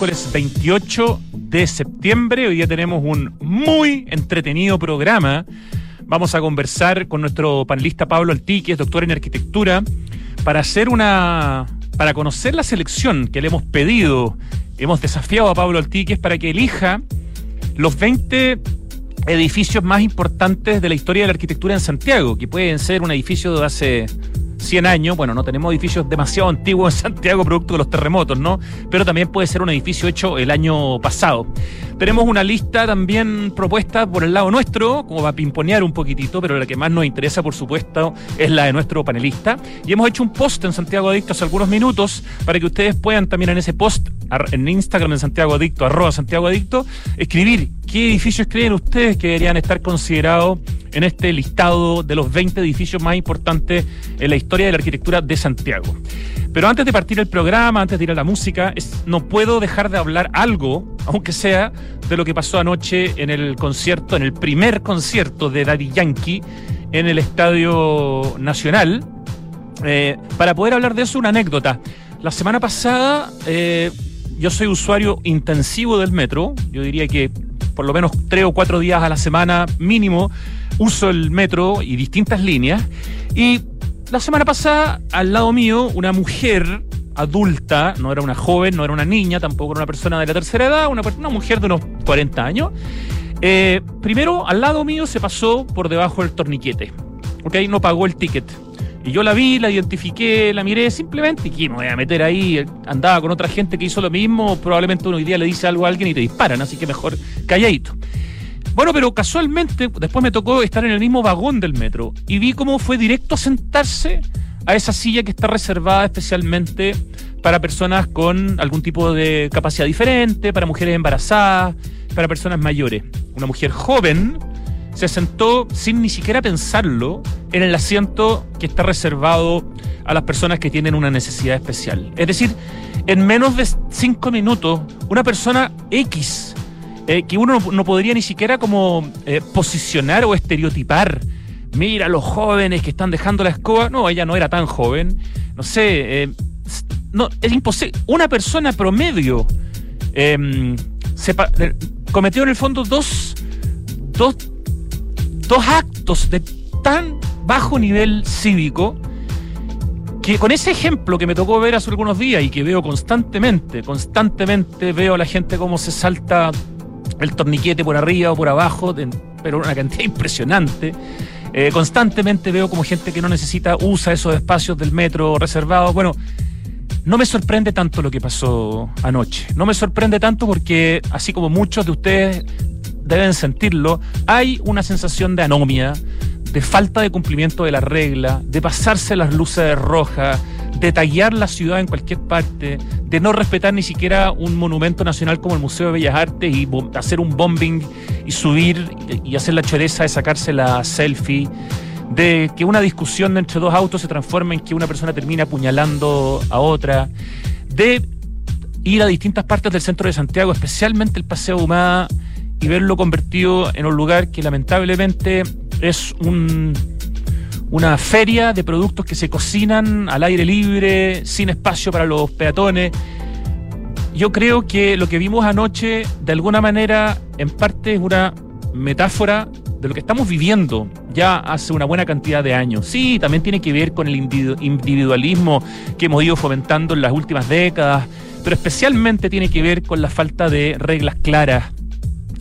miércoles 28 de septiembre. Hoy día tenemos un muy entretenido programa. Vamos a conversar con nuestro panelista Pablo Altique, doctor en arquitectura, para hacer una. para conocer la selección que le hemos pedido. Hemos desafiado a Pablo Altique para que elija los 20 edificios más importantes de la historia de la arquitectura en Santiago, que pueden ser un edificio de hace 100 años. Bueno, no tenemos edificios demasiado antiguos en Santiago, producto de los terremotos, ¿no? Pero también puede ser un edificio hecho el año pasado. Tenemos una lista también propuesta por el lado nuestro, como va a pimponear un poquitito, pero la que más nos interesa, por supuesto, es la de nuestro panelista. Y hemos hecho un post en Santiago Adicto hace algunos minutos para que ustedes puedan también en ese post, en Instagram en Santiago Adicto, arroba Santiago Adicto, escribir qué edificios creen ustedes que deberían estar considerados en este listado de los 20 edificios más importantes en la historia de la arquitectura de Santiago. Pero antes de partir el programa, antes de ir a la música, no puedo dejar de hablar algo, aunque sea, de lo que pasó anoche en el concierto, en el primer concierto de Daddy Yankee en el Estadio Nacional. Eh, para poder hablar de eso, una anécdota. La semana pasada, eh, yo soy usuario intensivo del metro, yo diría que por lo menos tres o cuatro días a la semana mínimo uso el metro y distintas líneas. Y la semana pasada, al lado mío, una mujer adulta, no era una joven, no era una niña, tampoco era una persona de la tercera edad, una, mujer de unos 40 años. Eh, primero, al lado mío se pasó por debajo del torniquete. ¿Ok? No pagó el ticket. Y yo la vi, la identifiqué, la miré simplemente y me voy a meter ahí. Andaba con otra gente que hizo lo mismo. Probablemente uno hoy día le dice algo a alguien y te disparan, así que mejor calladito. Bueno, pero casualmente después me tocó estar en el mismo vagón del metro y vi cómo fue directo a sentarse a esa silla que está reservada especialmente para personas con algún tipo de capacidad diferente, para mujeres embarazadas, para personas mayores. Una mujer joven se sentó sin ni siquiera pensarlo en el asiento que está reservado a las personas que tienen una necesidad especial. Es decir, en menos de cinco minutos, una persona X eh, que uno no, podría ni siquiera como eh, posicionar o estereotipar. Mira los jóvenes que están dejando la escoba. No, ella no era tan joven. No sé, eh, no, es imposible. Una persona promedio em, cometió en el fondo dos, dos, dos actos de tan bajo nivel cívico que con ese ejemplo que me tocó ver hace algunos días y que veo constantemente, constantemente veo a la gente cómo se salta el torniquete por arriba o por abajo, pero una cantidad impresionante. Eh, constantemente veo como gente que no necesita usa esos espacios del metro reservados. Bueno, no me sorprende tanto lo que pasó anoche. No me sorprende tanto porque, así como muchos de ustedes deben sentirlo, hay una sensación de anomia, de falta de cumplimiento de la regla, de pasarse las luces rojas, de tallar la ciudad en cualquier parte, de no respetar ni siquiera un monumento nacional como el Museo de Bellas Artes y hacer un bombing y subir y hacer la choreza de sacarse la selfie, de que una discusión entre dos autos se transforme en que una persona termine apuñalando a otra, de ir a distintas partes del centro de Santiago, especialmente el Paseo Humada, y verlo convertido en un lugar que lamentablemente es un una feria de productos que se cocinan al aire libre, sin espacio para los peatones. Yo creo que lo que vimos anoche, de alguna manera, en parte es una metáfora de lo que estamos viviendo ya hace una buena cantidad de años. Sí, también tiene que ver con el individualismo que hemos ido fomentando en las últimas décadas, pero especialmente tiene que ver con la falta de reglas claras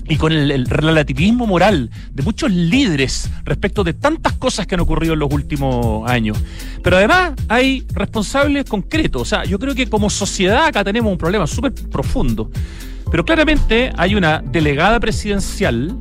y con el, relativismo moral de muchos líderes respecto de tantas cosas que han ocurrido en los últimos años. Pero además hay responsables concretos. O sea, yo creo que como sociedad acá tenemos un problema súper profundo. Pero claramente hay una delegada presidencial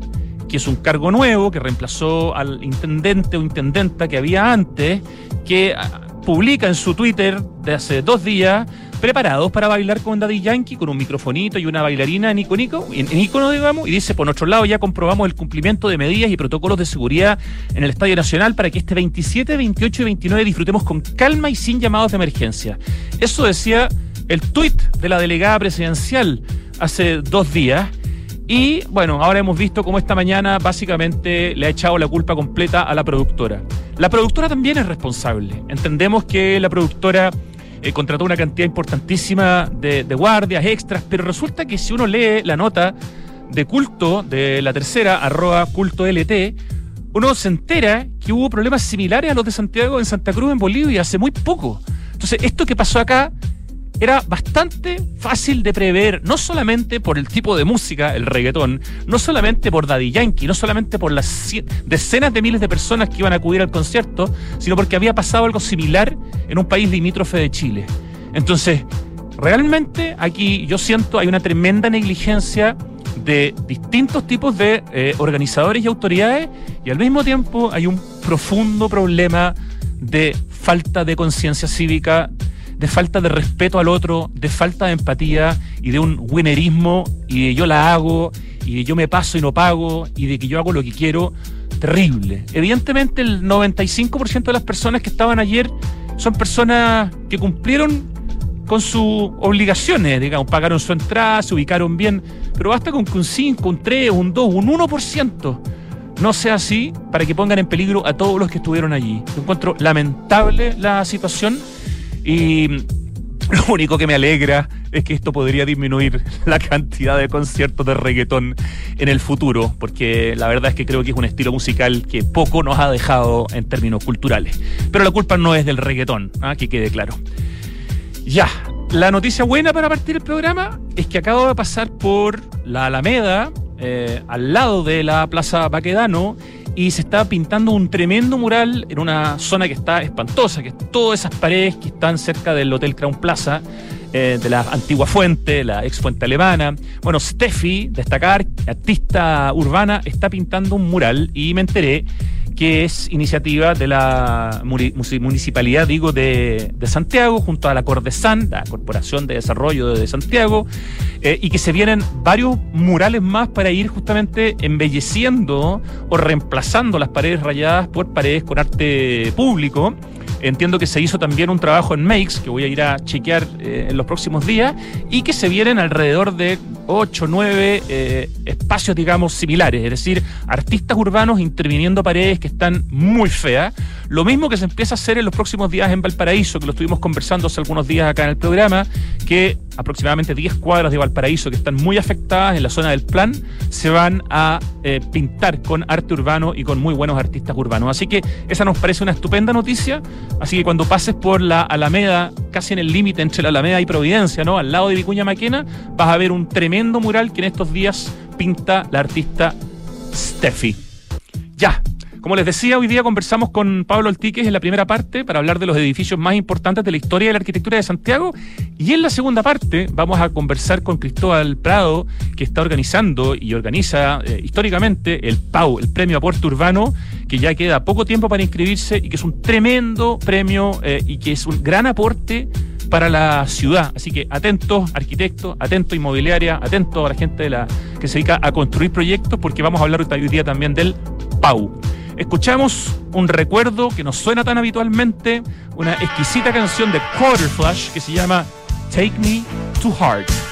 que es un cargo nuevo, que reemplazó al intendente o intendenta que había antes, que ah, publica en su Twitter de hace dos días preparados para bailar con Daddy Yankee, con un microfonito y una bailarina en icono, en, icono, digamos, y dice, por nuestro lado ya comprobamos el cumplimiento de medidas y protocolos de seguridad en el Estadio Nacional para que este 27, 28 y 29 disfrutemos con calma y sin llamados de emergencia. Eso decía el tuit de la delegada presidencial hace dos días. Y bueno, ahora hemos visto cómo esta mañana básicamente le ha echado la culpa completa a la productora. La productora también es responsable. Entendemos que la productora eh, contrató una cantidad importantísima de, de guardias extras, pero resulta que si uno lee la nota de culto de la tercera, arroba culto LT, uno se entera que hubo problemas similares a los de Santiago en Santa Cruz, en Bolivia, hace muy poco. Entonces, esto que pasó acá era bastante fácil de prever, no solamente por el tipo de música, el reggaetón, no solamente por Daddy Yankee, no solamente por las decenas de miles de personas que iban a acudir al concierto, sino porque había pasado algo similar en un país limítrofe de Chile. Entonces, realmente aquí yo siento hay una tremenda negligencia de distintos tipos de eh, organizadores y autoridades y al mismo tiempo hay un profundo problema de falta de conciencia cívica, de falta de respeto al otro, de falta de empatía y de un winnerismo y de yo la hago y de yo me paso y no pago y de que yo hago lo que quiero, terrible. Evidentemente el 95% de las personas que estaban ayer son personas que cumplieron con sus obligaciones, digamos, pagaron su entrada, se ubicaron bien, pero basta con que un 5, un 3, un 2, un 1% no sea así para que pongan en peligro a todos los que estuvieron allí. Yo encuentro lamentable la situación y lo único que me alegra es que esto podría disminuir la cantidad de conciertos de reggaetón en el futuro, porque la verdad es que creo que es un estilo musical que poco nos ha dejado en términos culturales. Pero la culpa no es del reggaetón, ¿ah? que quede claro. Ya, la noticia buena para partir el programa es que acabo de pasar por la Alameda, eh, al lado de la Plaza Baquedano, y se está pintando un tremendo mural en una zona que está espantosa, que todas esas paredes que están cerca del Hotel Crown Plaza. Eh, de la antigua fuente, la ex fuente alemana. Bueno, Steffi, destacar, artista urbana, está pintando un mural y me enteré que es iniciativa de la municipalidad, digo, de, Santiago, junto a la Cordesan, la Corporación de Desarrollo de Santiago, eh, y que se vienen varios murales más para ir justamente embelleciendo o reemplazando las paredes rayadas por paredes con arte público. Entiendo que se hizo también un trabajo en Makes, que voy a ir a chequear eh, en los próximos días, y que se vienen alrededor de 8, 9 eh, espacios, digamos, similares, es decir, artistas urbanos interviniendo paredes que están muy feas. Lo mismo que se empieza a hacer en los próximos días en Valparaíso, que lo estuvimos conversando hace algunos días acá en el programa, que aproximadamente 10 cuadras de Valparaíso que están muy afectadas en la zona del plan, se van a eh, pintar con arte urbano y con muy buenos artistas urbanos. Así que esa nos parece una estupenda noticia. Así que cuando pases por la Alameda, casi en el límite entre la Alameda y Providencia, ¿no? Al lado de Vicuña Maquena, vas a ver un tremendo mural que en estos días pinta la artista Steffi. Ya, como les decía, hoy día conversamos con Pablo Altiques en la primera parte para hablar de los edificios más importantes de la historia de la arquitectura de Santiago. Y en la segunda parte vamos a conversar con Cristóbal Prado, que está organizando y organiza eh, históricamente el PAU, el Premio Aporte Urbano, que ya queda poco tiempo para inscribirse y que es un tremendo premio eh, y que es un gran aporte para la ciudad. Así que atentos, arquitectos, atentos, inmobiliaria, atentos a la gente que se dedica a construir proyectos, porque vamos a hablar hoy día también del PAU. Escuchamos un recuerdo que nos suena tan habitualmente, una exquisita canción de Quarter Flash que se llama Take Me to Heart.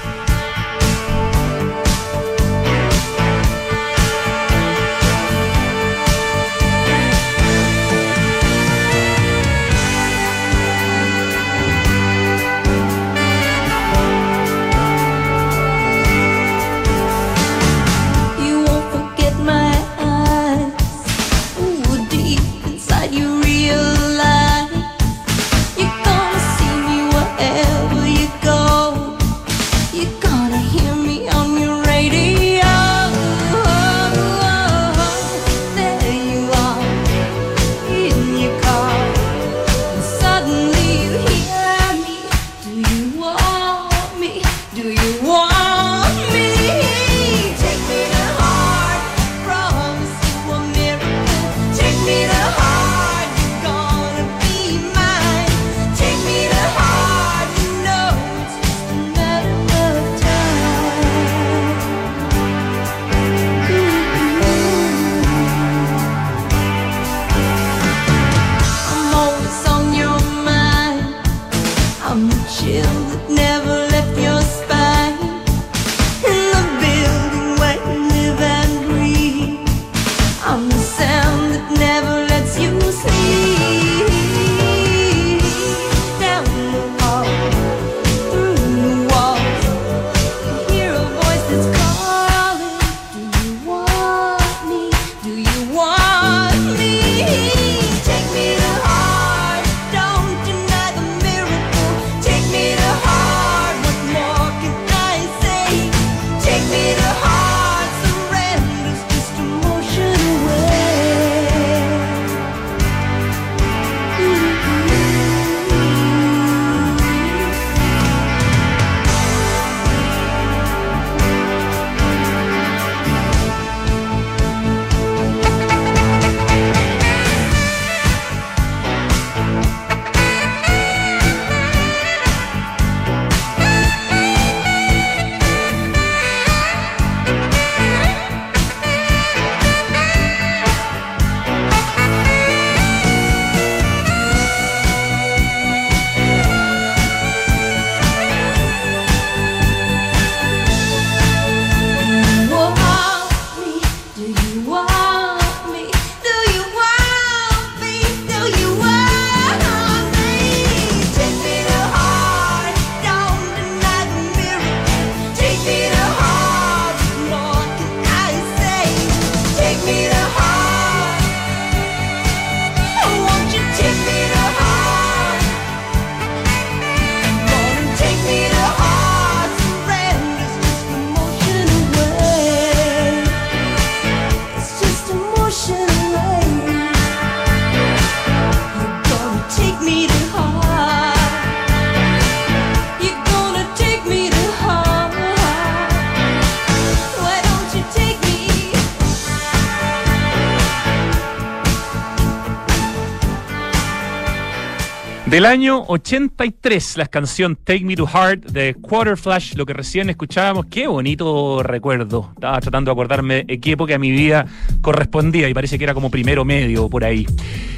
Del año 83, la canción Take Me to Heart de Quarter Flash, lo que recién escuchábamos, qué bonito recuerdo. Estaba tratando de acordarme de qué época de mi vida correspondía y parece que era como primero medio por ahí.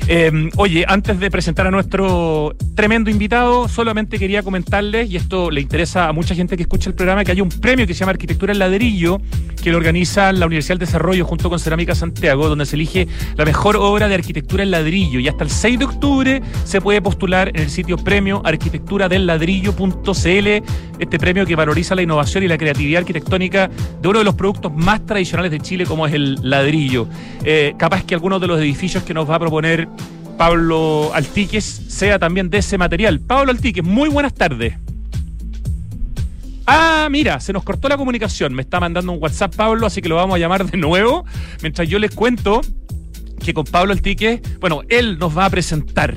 Eh, oye, antes de presentar a nuestro tremendo invitado, solamente quería comentarles, y esto le interesa a mucha gente que escucha el programa, que hay un premio que se llama Arquitectura en Ladrillo, que lo organiza la Universidad del Desarrollo junto con Cerámica Santiago, donde se elige la mejor obra de arquitectura en ladrillo. Y hasta el 6 de octubre se puede postular en el sitio premio arquitectura del ladrillo.cl, este premio que valoriza la innovación y la creatividad arquitectónica de uno de los productos más tradicionales de Chile como es el ladrillo. Eh, capaz que algunos de los edificios que nos va a proponer Pablo Altiques sea también de ese material. Pablo Altiques, muy buenas tardes. Ah, mira, se nos cortó la comunicación. Me está mandando un WhatsApp Pablo, así que lo vamos a llamar de nuevo. Mientras yo les cuento que con Pablo Altique, bueno, él nos va a presentar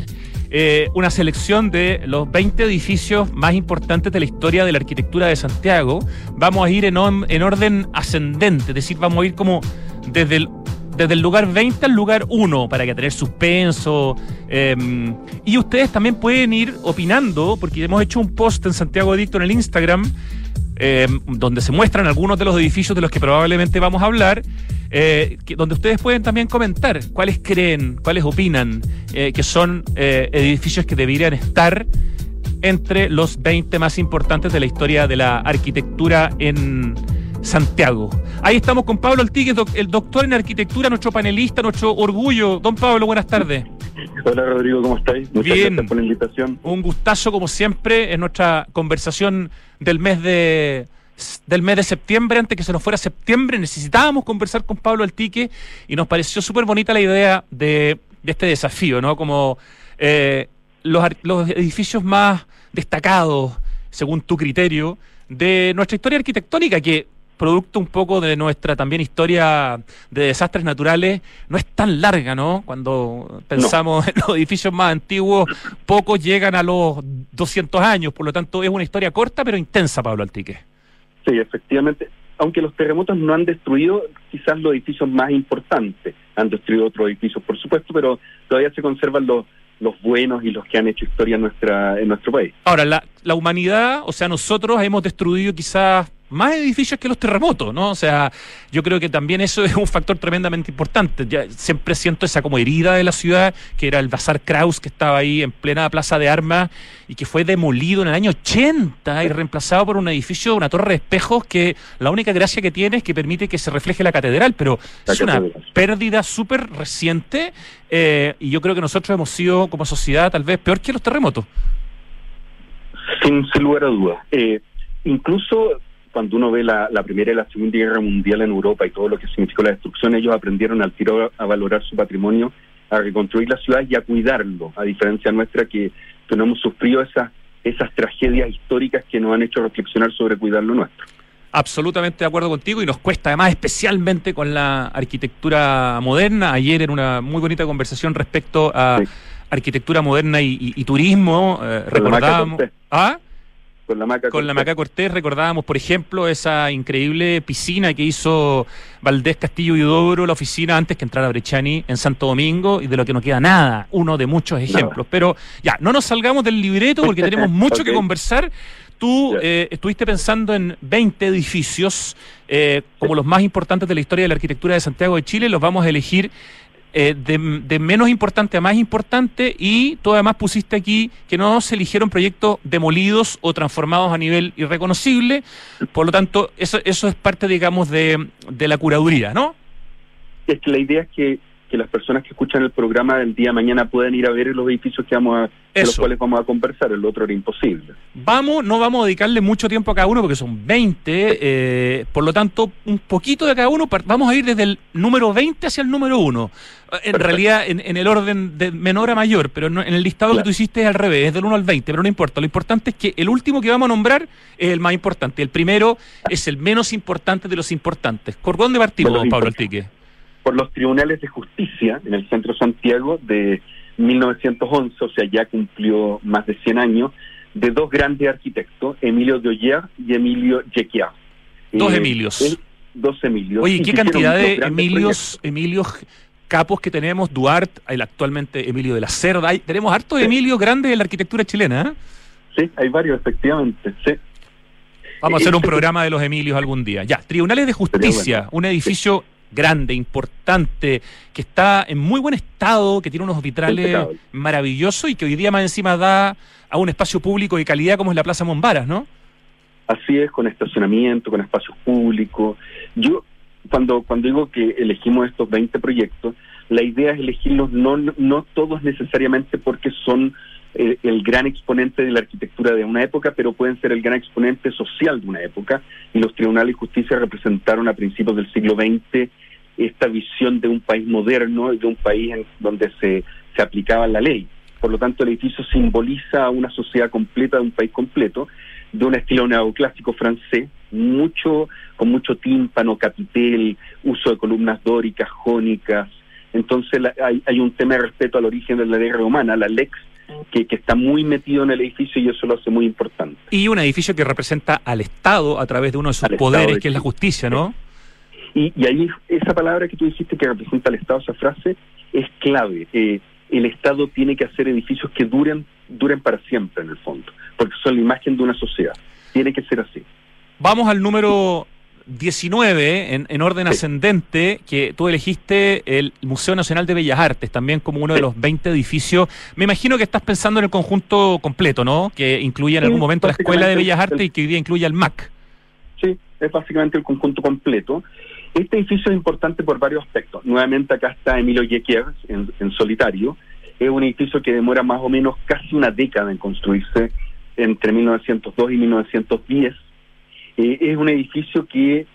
eh, una selección de los 20 edificios más importantes de la historia de la arquitectura de Santiago. Vamos a ir en, en orden ascendente, es decir, vamos a ir como desde el desde el lugar 20 al lugar 1 para que tener suspenso. Em, y ustedes también pueden ir opinando, porque hemos hecho un post en Santiago Edicto en el Instagram, em, donde se muestran algunos de los edificios de los que probablemente vamos a hablar. Eh, donde ustedes pueden también comentar cuáles creen, cuáles opinan eh, que son eh, edificios que deberían estar entre los 20 más importantes de la historia de la arquitectura en Santiago. Ahí estamos con Pablo Altíguez, el doctor en arquitectura, nuestro panelista, nuestro orgullo. Don Pablo, buenas tardes. Hola Rodrigo, ¿cómo estáis? Muchas Bien. gracias por la invitación. Un gustazo como siempre en nuestra conversación del mes de del mes de septiembre, antes que se nos fuera septiembre, necesitábamos conversar con Pablo Altique y nos pareció súper bonita la idea de, este desafío, ¿no? Como eh, los, los edificios más destacados, según tu criterio, de nuestra historia arquitectónica, que producto un poco de nuestra también historia de desastres naturales, no es tan larga, ¿no? Cuando pensamos en los edificios más antiguos, pocos llegan a los 200 años, por lo tanto es una historia corta pero intensa, Pablo Altique. Sí, efectivamente. Aunque los terremotos no han destruido quizás los edificios más importantes, han destruido otros edificios, por supuesto, pero todavía se conservan los, los buenos y los que han hecho historia en nuestra en nuestro país. Ahora, la, la humanidad, o sea, nosotros hemos destruido quizás más edificios que los terremotos, ¿no? O sea, yo creo que también eso es un factor tremendamente importante. Ya siempre siento esa como herida de la ciudad, que era el Bazar Kraus, que estaba ahí en plena plaza de armas y que fue demolido en el año 80 y reemplazado por un edificio, una torre de espejos que la única gracia que tiene es que permite que se refleje la catedral, pero es una pérdida súper reciente eh, y yo creo que nosotros hemos sido como sociedad tal vez peor que los terremotos. Sin, lugar a dudas. Eh, incluso cuando uno ve la, Primera y la Segunda Guerra Mundial en Europa y todo lo que significó la destrucción, ellos aprendieron al tiro a valorar su patrimonio, a reconstruir la ciudad y a cuidarlo, a diferencia nuestra que, no hemos sufrido esas, esas tragedias históricas que nos han hecho reflexionar sobre cuidar lo nuestro. Absolutamente de acuerdo contigo y nos cuesta además especialmente con la arquitectura moderna. Ayer en una muy bonita conversación respecto a arquitectura moderna y, turismo, eh, recordábamos... ¿Ah? Con la Maca Con la Maca Cortés recordábamos, por ejemplo, esa increíble piscina que hizo Valdés Castillo y Udobro, la oficina antes que entrara Brechani en Santo Domingo, y de lo que no queda nada, uno de muchos ejemplos. Pero ya, no nos salgamos del libreto porque tenemos mucho que conversar. Tú eh, estuviste pensando en 20 edificios eh, como los más importantes de la historia de la arquitectura de Santiago de Chile. Los vamos a elegir eh, de, menos importante a más importante y tú además pusiste aquí que no se eligieron proyectos demolidos o transformados a nivel irreconocible, por lo tanto eso, eso es parte digamos de, de la curaduría, ¿no? Es que la idea es que que las personas que escuchan el programa del día de mañana puedan ir a ver los edificios que vamos a, de los cuales vamos a conversar, el otro era imposible. Vamos, no vamos a dedicarle mucho tiempo a cada uno porque son 20, eh, por lo tanto, un poquito de cada uno, vamos a ir desde el número 20 hacia el número 1. En realidad, en, el orden de menor a mayor, pero en el listado que tú hiciste es al revés, es del 1 al 20, pero no importa. Lo importante es que el último que vamos a nombrar es el más importante. El primero es el menos importante de los importantes. ¿Por dónde partimos, Pablo Altique? Por los tribunales de justicia en el centro Santiago de 1911, o sea, ya cumplió más de 100 años, de dos grandes arquitectos, Emilio de Oyer y Emilio Jequiá. Dos eh, Emilios. dos Emilios. Oye, ¿qué cantidad de Emilios, Emilios capos que tenemos, Duarte, el actualmente Emilio de la Cerda, hay, tenemos hartos Emilio grandes en la arquitectura chilena. ¿eh? Sí, hay varios, efectivamente, sí. Vamos a hacer un programa de los Emilios algún día. Ya, Tribunales de Justicia, un edificio grande, importante, que está en muy buen estado, que tiene unos vitrales maravillosos y que hoy día más encima da a un espacio público de calidad como es la Plaza Mombaras, ¿no? Así es, con estacionamiento, con espacios públicos. Yo, cuando, cuando digo que elegimos estos 20 proyectos, la idea es elegirlos no, no todos necesariamente porque son eh, el gran exponente de la arquitectura de una época, pero pueden ser el gran exponente social de una época. Y los tribunales de justicia representaron a principios del siglo XX esta visión de un país moderno y de un país en donde se, se aplicaba la ley. Por lo tanto, el edificio simboliza una sociedad completa de un país completo, de un estilo neoclásico francés, mucho con mucho tímpano, capitel, uso de columnas dóricas, jónicas. Entonces hay, hay un tema de respeto al origen de la ley romana, la lex que, está muy metido en el edificio y eso lo hace muy importante. Y un edificio que representa al Estado a través de uno de sus poderes, que es la justicia, ¿no? Y, ahí esa palabra que tú dijiste que representa al Estado, esa frase, es clave. Eh, el Estado tiene que hacer edificios que duren, duren para siempre en el fondo, porque son la imagen de una sociedad. Tiene que ser así. Vamos al número 19 en, en orden ascendente, que tú elegiste el Museo Nacional de Bellas Artes, también como uno de los 20 edificios. Me imagino que estás pensando en el conjunto completo, ¿no? Que incluye en algún momento la Escuela de Bellas Artes y que hoy día incluye al MAC. Sí, es básicamente el conjunto completo. Este edificio es importante por varios aspectos. Nuevamente acá está Emilio Yequier en, en solitario. Es un edificio que demora más o menos casi una década en construirse entre 1902 y 1910 es un edificio que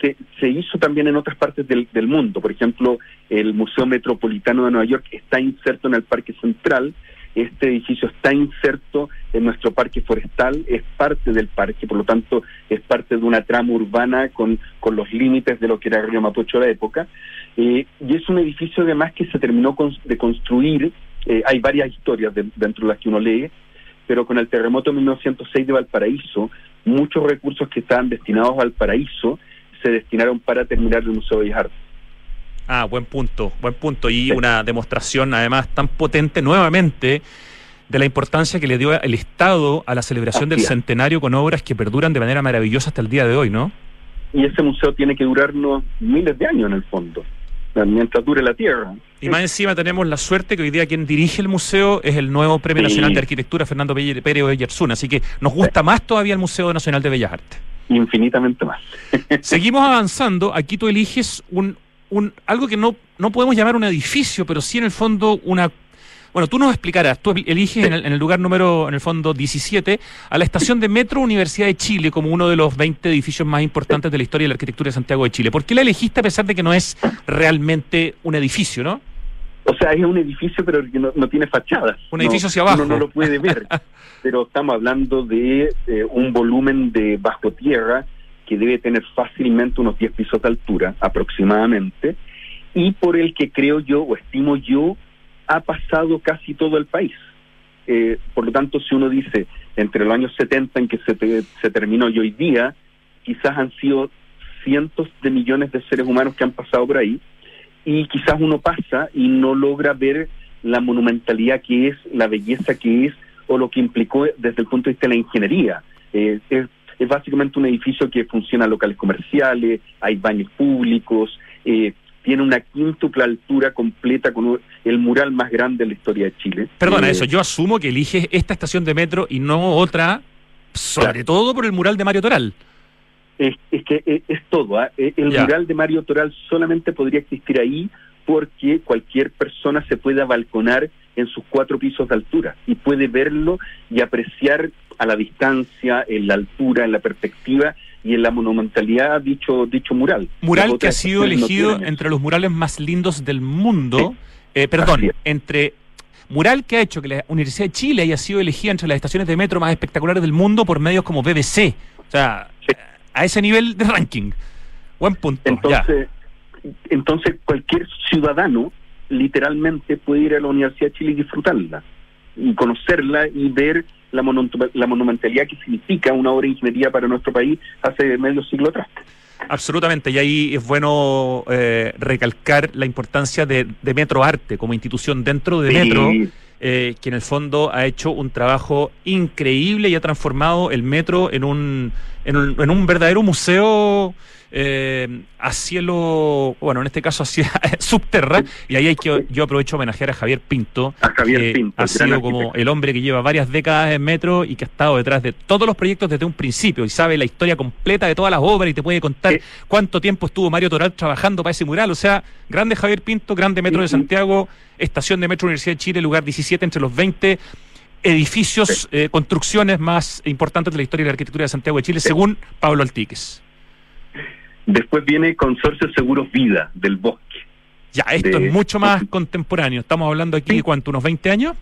se, hizo también en otras partes del, mundo. Por ejemplo, el Museo Metropolitano de Nueva York está inserto en el Parque Central. Este edificio está inserto en nuestro parque forestal, es parte del parque, por lo tanto es parte de una trama urbana con, con los límites de lo que era Río Mapocho de la época. Eh, y es un edificio además que se terminó de construir, eh, hay varias historias dentro de las que uno lee, pero con el terremoto de 1906 de Valparaíso, muchos recursos que estaban destinados al paraíso se destinaron para terminar el Museo de Bellas Artes. Ah, buen punto, buen punto. Y una demostración además tan potente nuevamente de la importancia que le dio el Estado a la celebración del centenario con obras que perduran de manera maravillosa hasta el día de hoy, ¿no? Y ese museo tiene que durarnos miles de años en el fondo mientras dure la tierra. Y más encima tenemos la suerte que hoy día quien dirige el museo es el nuevo Premio Nacional de Arquitectura Fernando Pérez Oyerzún, así que nos gusta más todavía el Museo Nacional de Bellas Artes. Infinitamente más. Seguimos avanzando, aquí tú eliges un, un algo que no, no podemos llamar un edificio, pero sí en el fondo una bueno, tú nos explicarás, tú eliges en, el, lugar número, en el fondo 17, a la estación de Metro Universidad de Chile como uno de los 20 edificios más importantes de la historia de la arquitectura de Santiago de Chile. ¿Por qué la elegiste a pesar de que no es realmente un edificio, no? O sea, es un edificio, pero que no, tiene fachada. Un edificio hacia abajo. Uno no lo puede ver. pero estamos hablando de eh, un volumen de bajo tierra que debe tener fácilmente unos 10 pisos de altura, aproximadamente, y por el que creo yo, o estimo yo, ha pasado casi todo el país. Eh, por lo tanto, si uno dice entre los años 70 en que se, se terminó y hoy día, quizás han sido cientos de millones de seres humanos que han pasado por ahí, y quizás uno pasa y no logra ver la monumentalidad que es, la belleza que es, o lo que implicó desde el punto de vista de la ingeniería. Eh, es, es, básicamente un edificio que funciona locales comerciales, hay baños públicos, eh, tiene una quíntupla altura completa con el mural más grande de la historia de Chile. Perdona, eh, eso, yo asumo que eliges esta estación de metro y no otra, sobre todo por el mural de Mario Toral. Es, que eh, es, todo, ¿ah? eh, el mural de Mario Toral solamente podría existir ahí porque cualquier persona se puede balconar en sus cuatro pisos de altura y puede verlo y apreciar a la distancia, en la altura, en la perspectiva y en la monumentalidad dicho dicho mural. Mural que ha sido elegido entre los murales más lindos del mundo, eh, perdón, entre mural que ha hecho que la Universidad de Chile haya sido elegida entre las estaciones de metro más espectaculares del mundo por medios como BBC. O sea, a ese nivel de ranking. Buen punto. Entonces, entonces cualquier ciudadano literalmente puede ir a la Universidad de Chile y disfrutarla y conocerla y ver la, monumentalidad que significa una obra de ingeniería para nuestro país hace medio siglo atrás. Absolutamente, y ahí es bueno eh, recalcar la importancia de, de, Metro Arte como institución dentro de Metro, eh, que en el fondo ha hecho un trabajo increíble y ha transformado el Metro en un, en un, en un verdadero museo eh, a cielo, bueno, en este caso hacia subterra, y ahí hay que yo aprovecho a homenajear a Javier Pinto, a Javier que Pinto, ha sido como el hombre que lleva varias décadas en Metro y que ha estado detrás de todos los proyectos desde un principio y sabe la historia completa de todas las obras y te puede contar cuánto tiempo estuvo Mario Toral trabajando para ese mural, o sea, grande Javier Pinto, grande Metro de. Santiago, estación de Metro Universidad de Chile, lugar 17 entre los 20 edificios, eh, construcciones más importantes de la historia de la arquitectura de Santiago de Chile, según Pablo Altíquez. Después viene Consorcio Seguros Vida del Bosque. Ya, esto de- es mucho más contemporáneo. Estamos hablando aquí de cuánto, unos 20 años.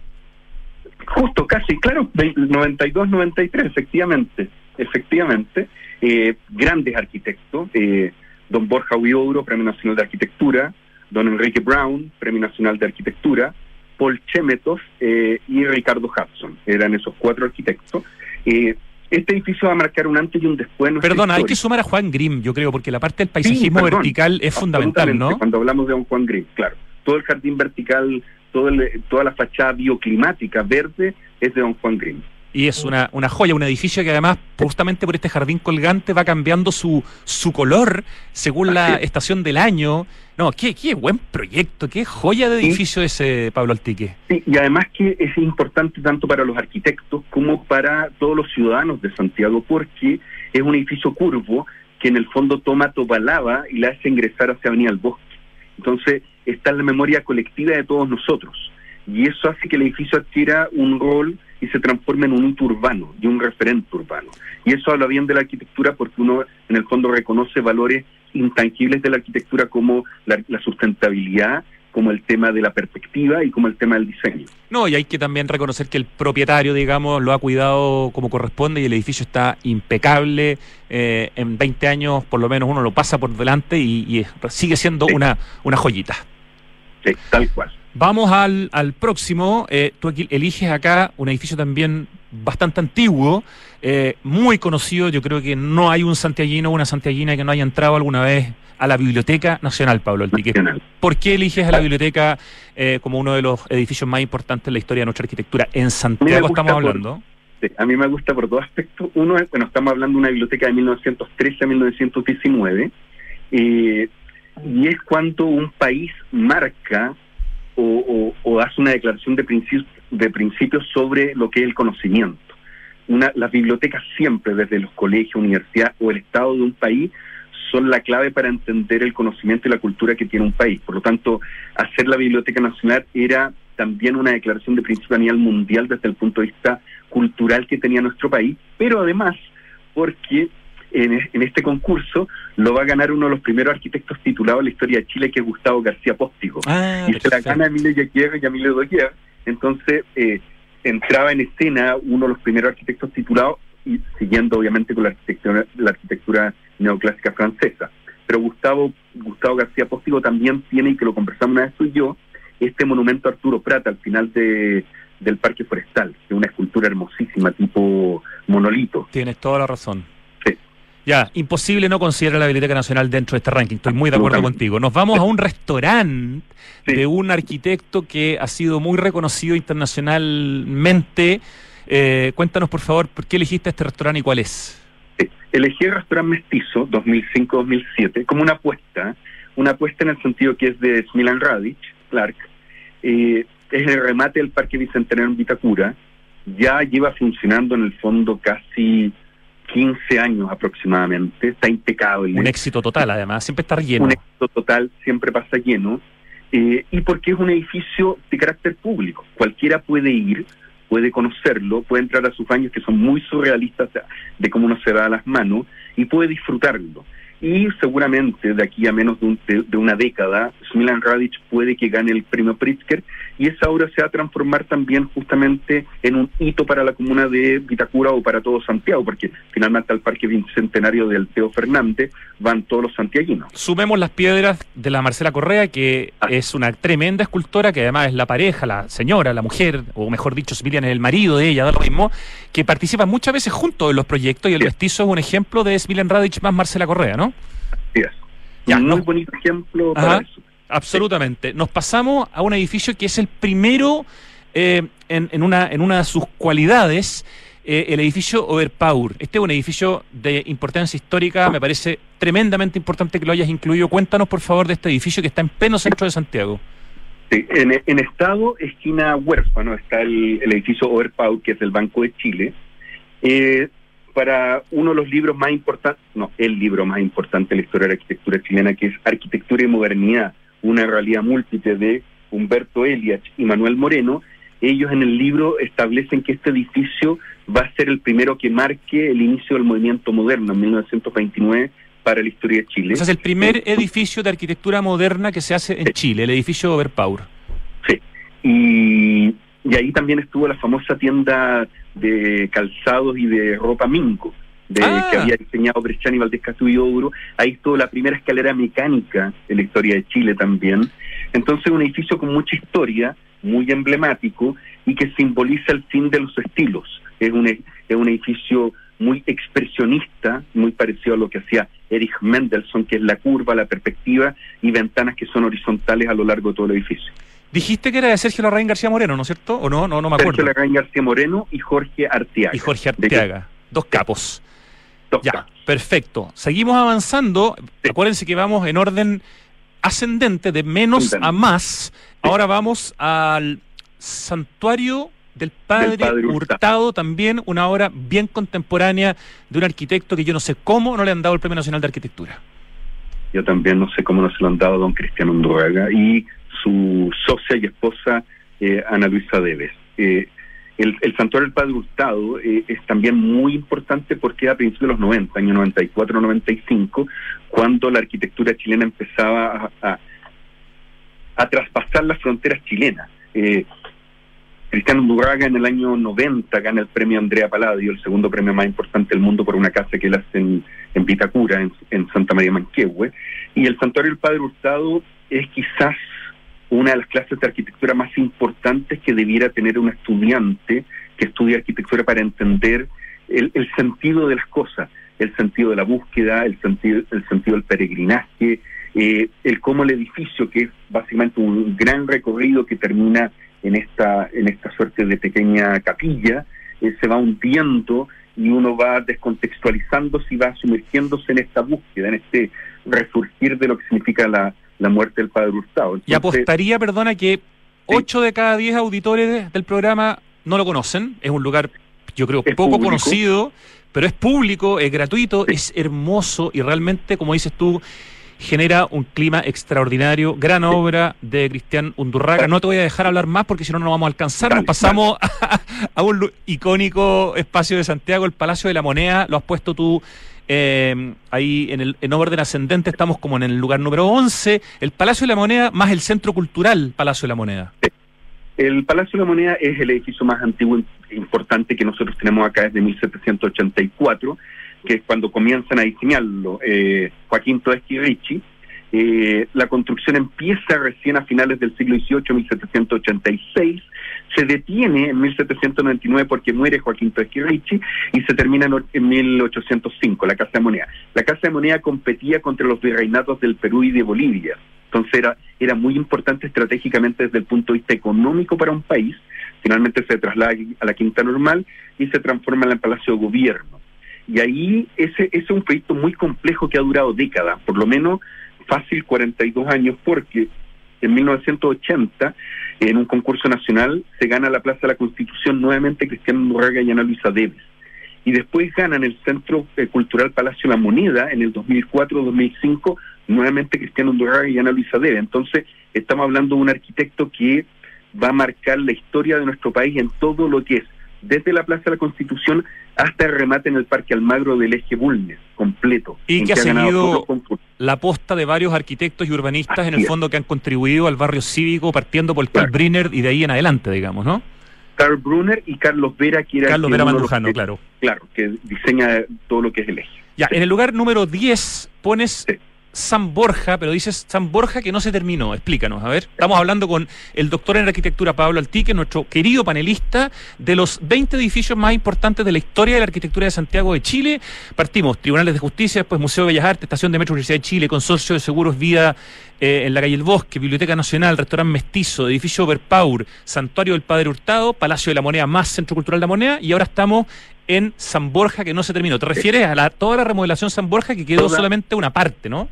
Justo, casi, claro, ve- 92, 93, efectivamente, efectivamente. Eh, grandes arquitectos, eh, don Borja Huidobro, Premio Nacional de Arquitectura, don Enrique Brown, Premio Nacional de Arquitectura, Paul Chemetov eh, y Ricardo Hudson, eran esos cuatro arquitectos. Eh, este edificio va a marcar un antes y un después. en Perdona, hay que historia. sumar a Juan Grimm, yo creo, porque la parte del Sí, paisajismo perdón. vertical es fundamental, ¿no? Cuando hablamos de don Juan Grimm, claro. Todo el jardín vertical, todo el- toda la fachada bioclimática verde es de don Juan Grimm. Y es una, una joya, un edificio que además, justamente por este jardín colgante, va cambiando su, su color según la estación del año. No, qué, qué buen proyecto, qué joya de Sí. edificio ese, Pablo Altique. Sí, y además que es importante tanto para los arquitectos como para todos los ciudadanos de Santiago, porque es un edificio curvo que en el fondo toma Topalaba y la hace ingresar hacia Avenida El Bosque. Entonces está en la memoria colectiva de todos nosotros. Y eso hace que el edificio adquiera un rol y se transforme en un hito urbano y un referente urbano. Y eso habla bien de la arquitectura porque uno en el fondo reconoce valores intangibles de la arquitectura como la, la sustentabilidad, como el tema de la perspectiva y como el tema del diseño. No, y hay que también reconocer que el propietario, digamos, lo ha cuidado como corresponde y el edificio está impecable. Eh, en 20 años, por lo menos, uno lo pasa por delante y, sigue siendo Sí. una, una joyita. Sí, tal cual. Vamos al, al próximo. Eh, tú aquí eliges acá un edificio también bastante antiguo, eh, muy conocido. Yo creo que no hay un santiaguino o una santiaguina que no haya entrado alguna vez a la Biblioteca Nacional, Pablo Altique. Nacional. ¿Por qué eliges a la biblioteca eh, como uno de los edificios más importantes en la historia de nuestra arquitectura? En Santiago estamos por- hablando. Sí, a mí me gusta por dos aspectos. Uno es, bueno, estamos hablando de una biblioteca de 1913 a 1919, eh, y es cuando un país marca o, o- hace una declaración de principios, de principios sobre lo que es el conocimiento. Una, las bibliotecas siempre, desde los colegios, universidades o el Estado de un país, son la clave para entender el conocimiento y la cultura que tiene un país. Por lo tanto, hacer la Biblioteca Nacional era también una declaración de principio a nivel mundial desde el punto de vista cultural que tenía nuestro país, pero además porque en, en este concurso lo va a ganar uno de los primeros arquitectos titulados en la historia de Chile, que es Gustavo García Póstigo. Ah, y se la gana Emilio Yaguirre y Emilio Doguer. Entonces, eh, entraba en escena uno de los primeros arquitectos titulados, y siguiendo obviamente con la arquitectura, la arquitectura neoclásica francesa. Pero Gustavo, Gustavo García Póstigo también tiene, y que lo conversamos una vez tú y yo, este monumento a Arturo Prata al final de, del Parque Forestal, que es una escultura hermosísima, tipo monolito. Tienes toda la razón. Ya, imposible no considerar la Biblioteca Nacional dentro de este ranking. Estoy muy de acuerdo contigo. Nos vamos a un restaurante Sí. de un arquitecto que ha sido muy reconocido internacionalmente. Eh, cuéntanos, por favor, por qué elegiste este restaurante y cuál es. Sí. Elegí el restaurante Mestizo 2005-2007 como una apuesta, una apuesta en el sentido que es de Smilan Radic, Clark, eh, es el remate del Parque Bicentenario en Vitacura, ya lleva funcionando en el fondo casi 15 años aproximadamente, está impecable. Un éxito total, además. Siempre está lleno. un éxito total, siempre pasa lleno, eh, y porque es un edificio de carácter público. Cualquiera puede ir, puede conocerlo, puede entrar a sus baños que son muy surrealistas de, cómo uno se da las manos, y puede disfrutarlo. Y seguramente de aquí a menos de, un- de- de una década, Smilan Radic puede que gane el premio Pritzker y esa obra se va a transformar también justamente en un hito para la comuna de Vitacura o para todo Santiago, porque finalmente al Parque Bicentenario del Teo Fernández van todos los santiaguinos. Sumemos las piedras de la Marcela Correa, que Ah. es una tremenda escultora, que además es la pareja, la señora, la mujer, o mejor dicho, Smilian es el marido de ella, da lo mismo, que participa muchas veces juntos en los proyectos y el Sí. vestizo es un ejemplo de Smilian Radic más Marcela Correa, ¿no? Así es. Ya, un muy bonito ejemplo para eso. Absolutamente. Nos pasamos a un edificio que es el primero eh, en, en, una, en una de sus cualidades, eh, el edificio Overpower. Este es un edificio de importancia histórica, me parece tremendamente importante que lo hayas incluido. Cuéntanos, por favor, de este edificio que está en pleno centro de Santiago. Sí, en, estado, esquina huérfano, está el, edificio Overpower, que es del Banco de Chile. Eh, para uno de los libros más importantes, no, el libro más importante de la historia de la arquitectura chilena, que es Arquitectura y Modernidad, una realidad múltiple de Humberto Eliach y Manuel Moreno, ellos en el libro establecen que este edificio va a ser el primero que marque el inicio del movimiento moderno en 1929 para la historia de Chile. Ese es el primer edificio de arquitectura moderna que se hace en Chile, el edificio Overpower. Sí, y, ahí también estuvo la famosa tienda de calzados y de ropa Minco, de, ah. que había diseñado Brechani Valdés Castillo Ahí estuvo la primera escalera mecánica en la historia de Chile también. Entonces, un edificio con mucha historia, muy emblemático y que simboliza el fin de los estilos. Es un, es un edificio muy expresionista, muy parecido a lo que hacía Erich Mendelssohn, que es la curva, la perspectiva y ventanas que son horizontales a lo largo de todo el edificio. Dijiste que era de Sergio Larraín García Moreno, ¿no es cierto? ¿O no? No, no me acuerdo. Sergio Larraín García Moreno y Jorge Arteaga. Y Jorge Arteaga. Dos capos. ya, perfecto. Seguimos avanzando. Acuérdense que vamos en orden ascendente, de menos a más. Ahora vamos al santuario del padre, Hurtado. también una obra bien contemporánea de un arquitecto que yo no sé cómo no le han dado el Premio Nacional de Arquitectura. Yo también no sé cómo no se lo han dado a don Cristiano Undurraga y su socia y esposa eh, Ana Luisa Deves. Eh, el, santuario del Padre Hurtado eh, es también muy importante porque a principios de los 90, año 94-95, cuando la arquitectura chilena empezaba a, traspasar las fronteras chilenas. Cristiano Durraga en el año 90 gana el premio Andrea Palladio, el segundo premio más importante del mundo por una casa que él hace en, Pitacura, en, en, Santa María Manquehue. Y el santuario del Padre Hurtado es quizás una de las clases de arquitectura más importantes que debiera tener un estudiante que estudia arquitectura para entender el, sentido de las cosas, el sentido de la búsqueda, el sentido, el sentido del peregrinaje, eh, el cómo el edificio, que es básicamente un gran recorrido que termina en esta, en esta suerte de pequeña capilla, eh, se va hundiendo y uno va descontextualizándose y va sumergiéndose en esta búsqueda, en este resurgir de lo que significa la, la muerte del padre Hurtado. y apostaría, perdona, que 8 de cada 10 auditores del programa no lo conocen. Es un lugar, yo creo, poco conocido, pero es público, es gratuito, es hermoso y realmente, como dices tú, genera un clima extraordinario. Gran obra de Cristian Undurraga. No te voy a dejar hablar más porque si no, no vamos a alcanzar. Nos pasamos a, un icónico espacio de Santiago, el Palacio de la Moneda. Lo has puesto tú eh, ahí en, el, en orden ascendente estamos como en el lugar número 11, el Palacio de la Moneda más el Centro Cultural Palacio de la Moneda. El Palacio de la Moneda es el edificio más antiguo e importante que nosotros tenemos acá desde 1784, que es cuando comienzan a diseñarlo eh, Joaquín Toeschi Ricci. Eh, la construcción empieza recién a finales del siglo XVIII, 1786, se detiene en 1799 porque muere Joaquín Ricci y se termina en 1805, la Casa de Moneda. La Casa de Moneda competía contra los virreinatos del Perú y de Bolivia, entonces era, era muy importante estratégicamente desde el punto de vista económico para un país. Finalmente se traslada a la Quinta Normal y se transforma en el Palacio de Gobierno. Y ahí ese, ese es un proyecto muy complejo que ha durado décadas, por lo menos fácil 42 años, porque en 1980, en un concurso nacional, se gana la Plaza de la Constitución nuevamente Cristiano Murraga y Ana Luisa Deves. Y después ganan el Centro eh, Cultural Palacio La Moneda en el 2004-2005, nuevamente Cristiano Murraga y Ana Luisa Deves. Entonces, estamos hablando de un arquitecto que va a marcar la historia de nuestro país en todo lo que es desde la Plaza de la Constitución hasta el remate en el Parque Almagro del eje Bulnes, completo. Y que, ha seguido la posta de varios arquitectos y urbanistas en el fondo que han contribuido al barrio cívico partiendo por Carl Brunner y de ahí en adelante, digamos, ¿no? Carl Brunner y Carlos Vera, que era Carlos Vera Mandujano, claro. Claro, que diseña todo lo que es el eje. Ya, en el lugar número 10 pones San Borja, pero dices San Borja que no se terminó. Explícanos, a ver. Estamos hablando con el doctor en arquitectura Pablo Altique, nuestro querido panelista de los 20 edificios más importantes de la historia de la arquitectura de Santiago de Chile. Partimos, Tribunales de Justicia, después Museo de Bellas Artes, Estación de Metro Universidad de Chile, Consorcio de Seguros Vida eh, en la calle El Bosque, Biblioteca Nacional, Restaurante Mestizo, Edificio Overpower, Santuario del Padre Hurtado, Palacio de la Moneda más Centro Cultural de la Moneda y ahora estamos en San Borja que no se terminó. ¿Te refieres a la, toda la remodelación San Borja que quedó solamente una parte, no?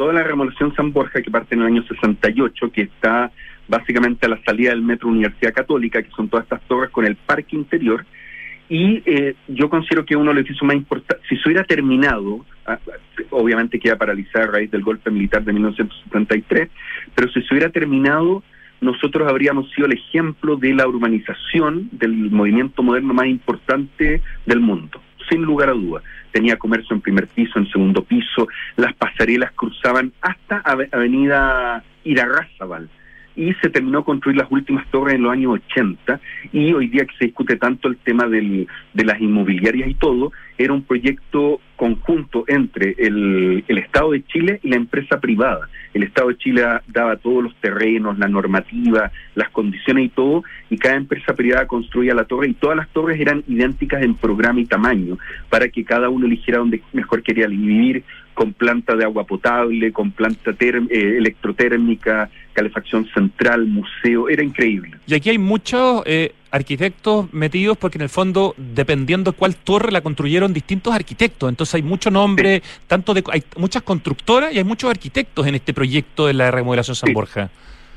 Toda la remodelación San Borja que parte en el año 68, que está básicamente a la salida del Metro Universidad Católica, que son todas estas torres con el parque interior. Y eh, yo considero que uno de los edificios más importantes, si se hubiera terminado, ah, obviamente queda paralizada a raíz del golpe militar de 1973, pero si se hubiera terminado, nosotros habríamos sido el ejemplo de la urbanización del movimiento moderno más importante del mundo, sin lugar a dudas. Tenía comercio en primer piso, en segundo piso, las pasarelas cruzaban hasta Avenida Irarrázaval y se terminó construir las últimas torres en los años 80 y hoy día que se discute tanto el tema del, de las inmobiliarias y todo, era un proyecto conjunto entre el, el, Estado de Chile y la empresa privada. El Estado de Chile daba todos los terrenos, la normativa, las condiciones y todo, y cada empresa privada construía la torre y todas las torres eran idénticas en programa y tamaño para que cada uno eligiera donde mejor quería vivir, con planta de agua potable, con planta eh, electrotérmica, calefacción central, museo, era increíble. Y aquí hay muchos eh, arquitectos metidos porque en el fondo, dependiendo cuál torre la construyeron distintos arquitectos, entonces hay mucho nombre, tanto de, hay muchas constructoras y hay muchos arquitectos en este proyecto de la remodelación San Borja.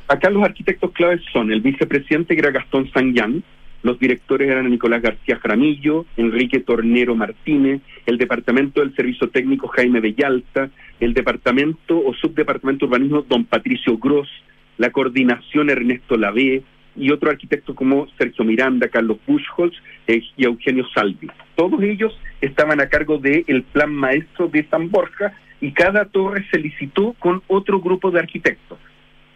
Acá los arquitectos claves son el vicepresidente que era Gastón Sanyán, los directores eran Nicolás García Jaramillo, Enrique Tornero Martínez, el departamento del servicio técnico Jaime Bellalta, el departamento o subdepartamento de urbanismo Don Patricio Gross, la coordinación Ernesto Lavé y otro arquitecto como Sergio Miranda, Carlos Buchholz eh, y Eugenio Salvi. Todos ellos estaban a cargo del plan maestro de San Borja y cada torre se licitó con otro grupo de arquitectos.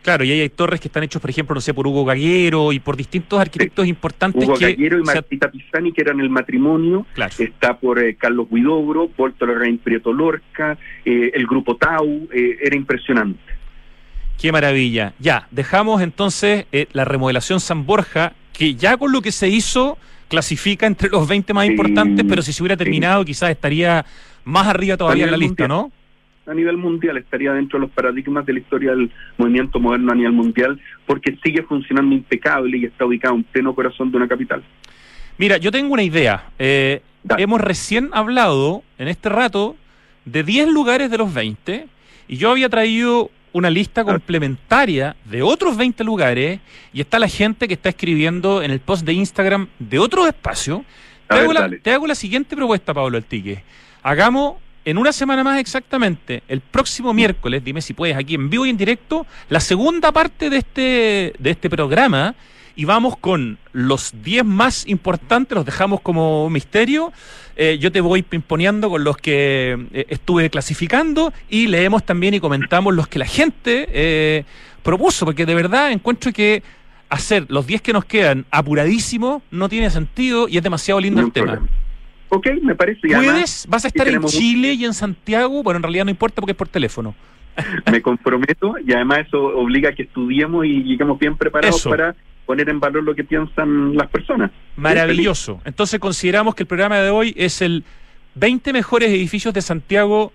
Claro, y hay torres que están hechos, por ejemplo, no sé, por Hugo Gaguero y por distintos arquitectos importantes. Hugo Gaguero y Martita Pisani, que eran el matrimonio. Está por eh, Carlos Guidobro, Porto Larraín Prieto Lorca, eh, el grupo Tau. Eh, era impresionante. Qué maravilla. Ya, dejamos entonces la remodelación San Borja, que ya con lo que se hizo clasifica entre los 20 más importantes, pero si se hubiera terminado quizás estaría más arriba todavía en la lista, ¿no? A nivel mundial, estaría dentro de los paradigmas de la historia del movimiento moderno a nivel mundial, porque sigue funcionando impecable y está ubicado en pleno corazón de una capital. Mira, yo tengo una idea. Eh, hemos recién hablado en este rato de 10 lugares de los 20 y yo había traído una lista complementaria de otros 20 lugares y está la gente que está escribiendo en el post de Instagram de otro espacio. Te, hago, la, te hago la siguiente propuesta, Pablo Altique. Hagamos en una semana más exactamente, el próximo miércoles, dime si puedes, aquí en vivo y en directo, la segunda parte de este, de este programa. Y vamos con los 10 más importantes, los dejamos como misterio. Eh, yo te voy imponiendo con los que eh, estuve clasificando y leemos también y comentamos los que la gente eh, propuso, porque de verdad encuentro que hacer los 10 que nos quedan apuradísimos no tiene sentido y es demasiado lindo el tema. Ok, me parece. ¿Puedes? ¿Vas a estar en Chile y en Santiago? Bueno, en realidad no importa porque es por teléfono. me comprometo y además eso obliga a que estudiemos y lleguemos bien preparados para poner en valor lo que piensan las personas. Maravilloso. Entonces consideramos que el programa de hoy es el 20 mejores edificios de Santiago,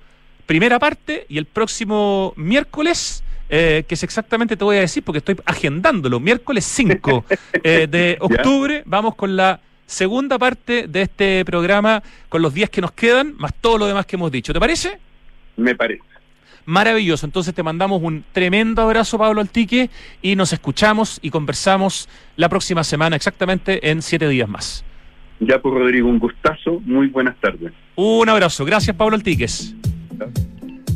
primera parte, y el próximo miércoles... Eh, que es exactamente te voy a decir porque estoy agendándolo, miércoles 5 eh, de octubre, vamos con la segunda parte de este programa con los días que nos quedan, más todo lo demás que hemos dicho. ¿Te parece? Me parece. Maravilloso. Entonces te mandamos un tremendo abrazo, Pablo Altique, y nos escuchamos y conversamos la próxima semana, exactamente en siete días más. Ya por pues, Rodrigo, un gustazo. Muy buenas tardes. Un abrazo. Gracias, Pablo Altiques.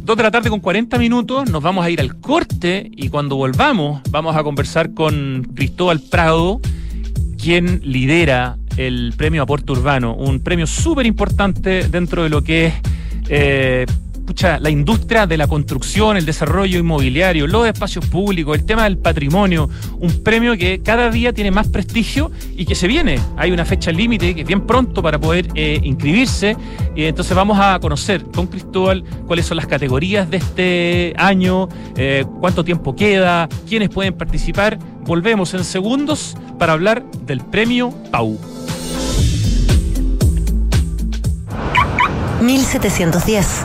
Dos de la tarde con 40 minutos, nos vamos a ir al corte y cuando volvamos vamos a conversar con Cristóbal Prado, quien lidera el premio Aporte Urbano, un premio súper importante dentro de lo que es eh, pucha, la industria de la construcción, el desarrollo inmobiliario, los espacios públicos, el tema del patrimonio, un premio que cada día tiene más prestigio y que se viene. Hay una fecha límite que es bien pronto para poder eh, inscribirse. Y entonces vamos a conocer con Cristóbal cuáles son las categorías de este año, eh, cuánto tiempo queda, quiénes pueden participar. Volvemos en segundos para hablar del premio PAU. 1710,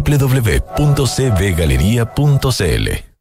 www.cbgalería.cl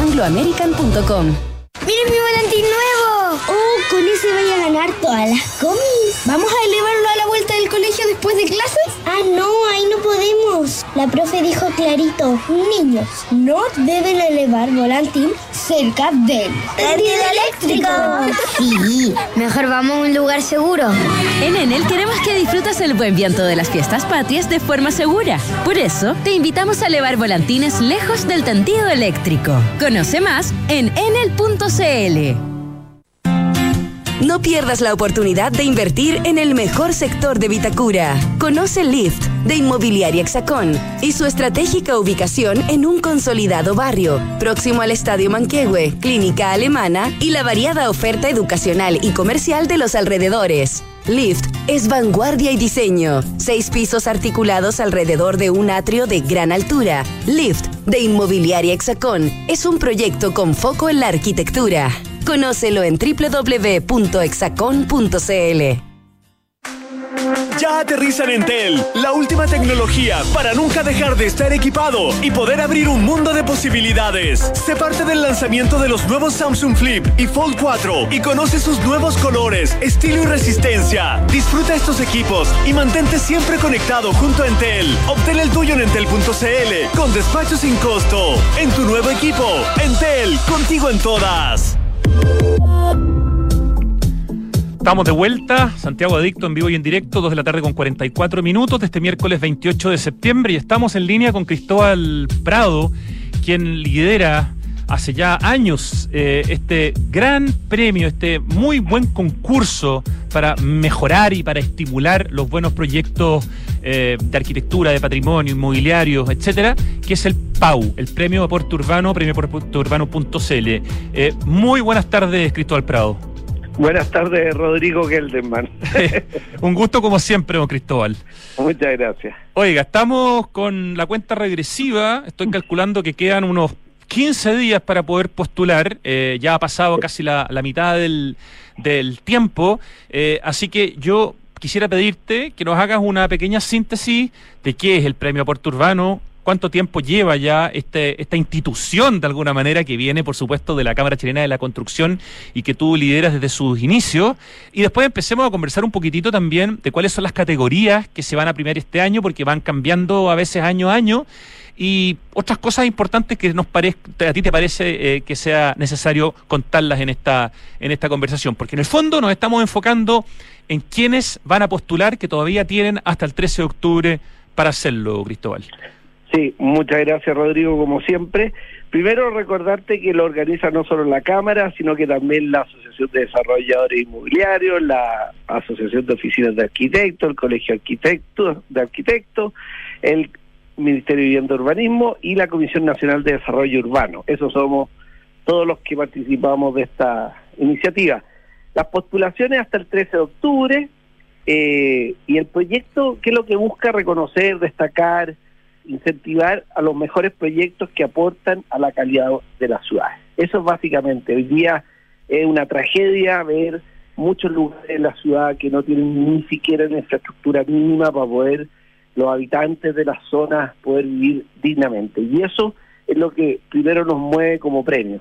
angloamerican.com. ¡Miren mi volantín nuevo! ¡Oh, con ese voy a ganar todas las comis! ¿Vamos a elevarlo a la vuelta del colegio después de clases? Ah, no, ahí no podemos. La profe dijo clarito, niños, no deben elevar volantín cerca del tendido eléctrico. Sí, mejor vamos a un lugar seguro. En Enel queremos que disfrutes el buen viento de las fiestas patrias de forma segura. Por eso, te invitamos a elevar volantines lejos del tendido eléctrico. Conoce más en enel.cl. No pierdas la oportunidad de invertir en el mejor sector de Vitacura. Conoce Lift de Inmobiliaria Hexacón y su estratégica ubicación en un consolidado barrio, próximo al Estadio Manquehue, Clínica Alemana y la variada oferta educacional y comercial de los alrededores. Lift es vanguardia y diseño. Seis pisos articulados alrededor de un atrio de gran altura. Lift de Inmobiliaria Hexacón es un proyecto con foco en la arquitectura. Conócelo en www.exacon.cl. Ya aterriza en Entel, la última tecnología para nunca dejar de estar equipado y poder abrir un mundo de posibilidades. Sé parte del lanzamiento de los nuevos Samsung Flip y Fold 4 y conoce sus nuevos colores, estilo y resistencia. Disfruta estos equipos y mantente siempre conectado junto a Entel. Obtén el tuyo en entel.cl con despacho sin costo. En tu nuevo equipo, Entel, contigo en todas. Estamos de vuelta, Santiago Adicto en vivo y en directo, 2 de la tarde con 44 minutos de este miércoles 28 de septiembre y estamos en línea con Cristóbal Prado, quien lidera hace ya años eh, este gran premio, este muy buen concurso para mejorar y para estimular los buenos proyectos eh, de arquitectura, de patrimonio, inmobiliario, etcétera, que es el PAU, el Premio Aporte Urbano, premioaporteurbano.cl. Eh, muy buenas tardes, Cristóbal Prado. Buenas tardes, Rodrigo Gelderman. Un gusto como siempre, don Cristóbal. Muchas gracias. Oiga, estamos con la cuenta regresiva. Estoy calculando que quedan unos 15 días para poder postular. Eh, ya ha pasado casi la, mitad del, tiempo. Eh, así que yo quisiera pedirte que nos hagas una pequeña síntesis de qué es el Premio Aporte Urbano, cuánto tiempo lleva ya este, esta institución, de alguna manera, que viene, por supuesto, de la Cámara Chilena de la Construcción y que tú lideras desde sus inicios. Y después empecemos a conversar un poquitito también de cuáles son las categorías que se van a premiar este año, porque van cambiando a veces año a año. Y otras cosas importantes que nos parece, a ti te parece eh, que sea necesario contarlas en esta, en esta conversación, porque en el fondo nos estamos enfocando en quienes van a postular que todavía tienen hasta el 13 de octubre para hacerlo, Cristóbal. Sí, muchas gracias Rodrigo, como siempre. Primero recordarte que lo organiza no solo la Cámara, sino que también la Asociación de Desarrolladores Inmobiliarios, la Asociación de Oficinas de Arquitectos, el Colegio Arquitectos, de Arquitectos, el Ministerio de Vivienda y Urbanismo y la Comisión Nacional de Desarrollo Urbano. Esos somos todos los que participamos de esta iniciativa. Las postulaciones hasta el 13 de octubre eh, y el proyecto, ¿qué es lo que busca reconocer, destacar? Incentivar a los mejores proyectos que aportan a la calidad de la ciudad. Eso es básicamente. Hoy día es una tragedia ver muchos lugares de la ciudad que no tienen ni siquiera una infraestructura mínima para poder los habitantes de las zonas poder vivir dignamente. Y eso es lo que primero nos mueve como premio.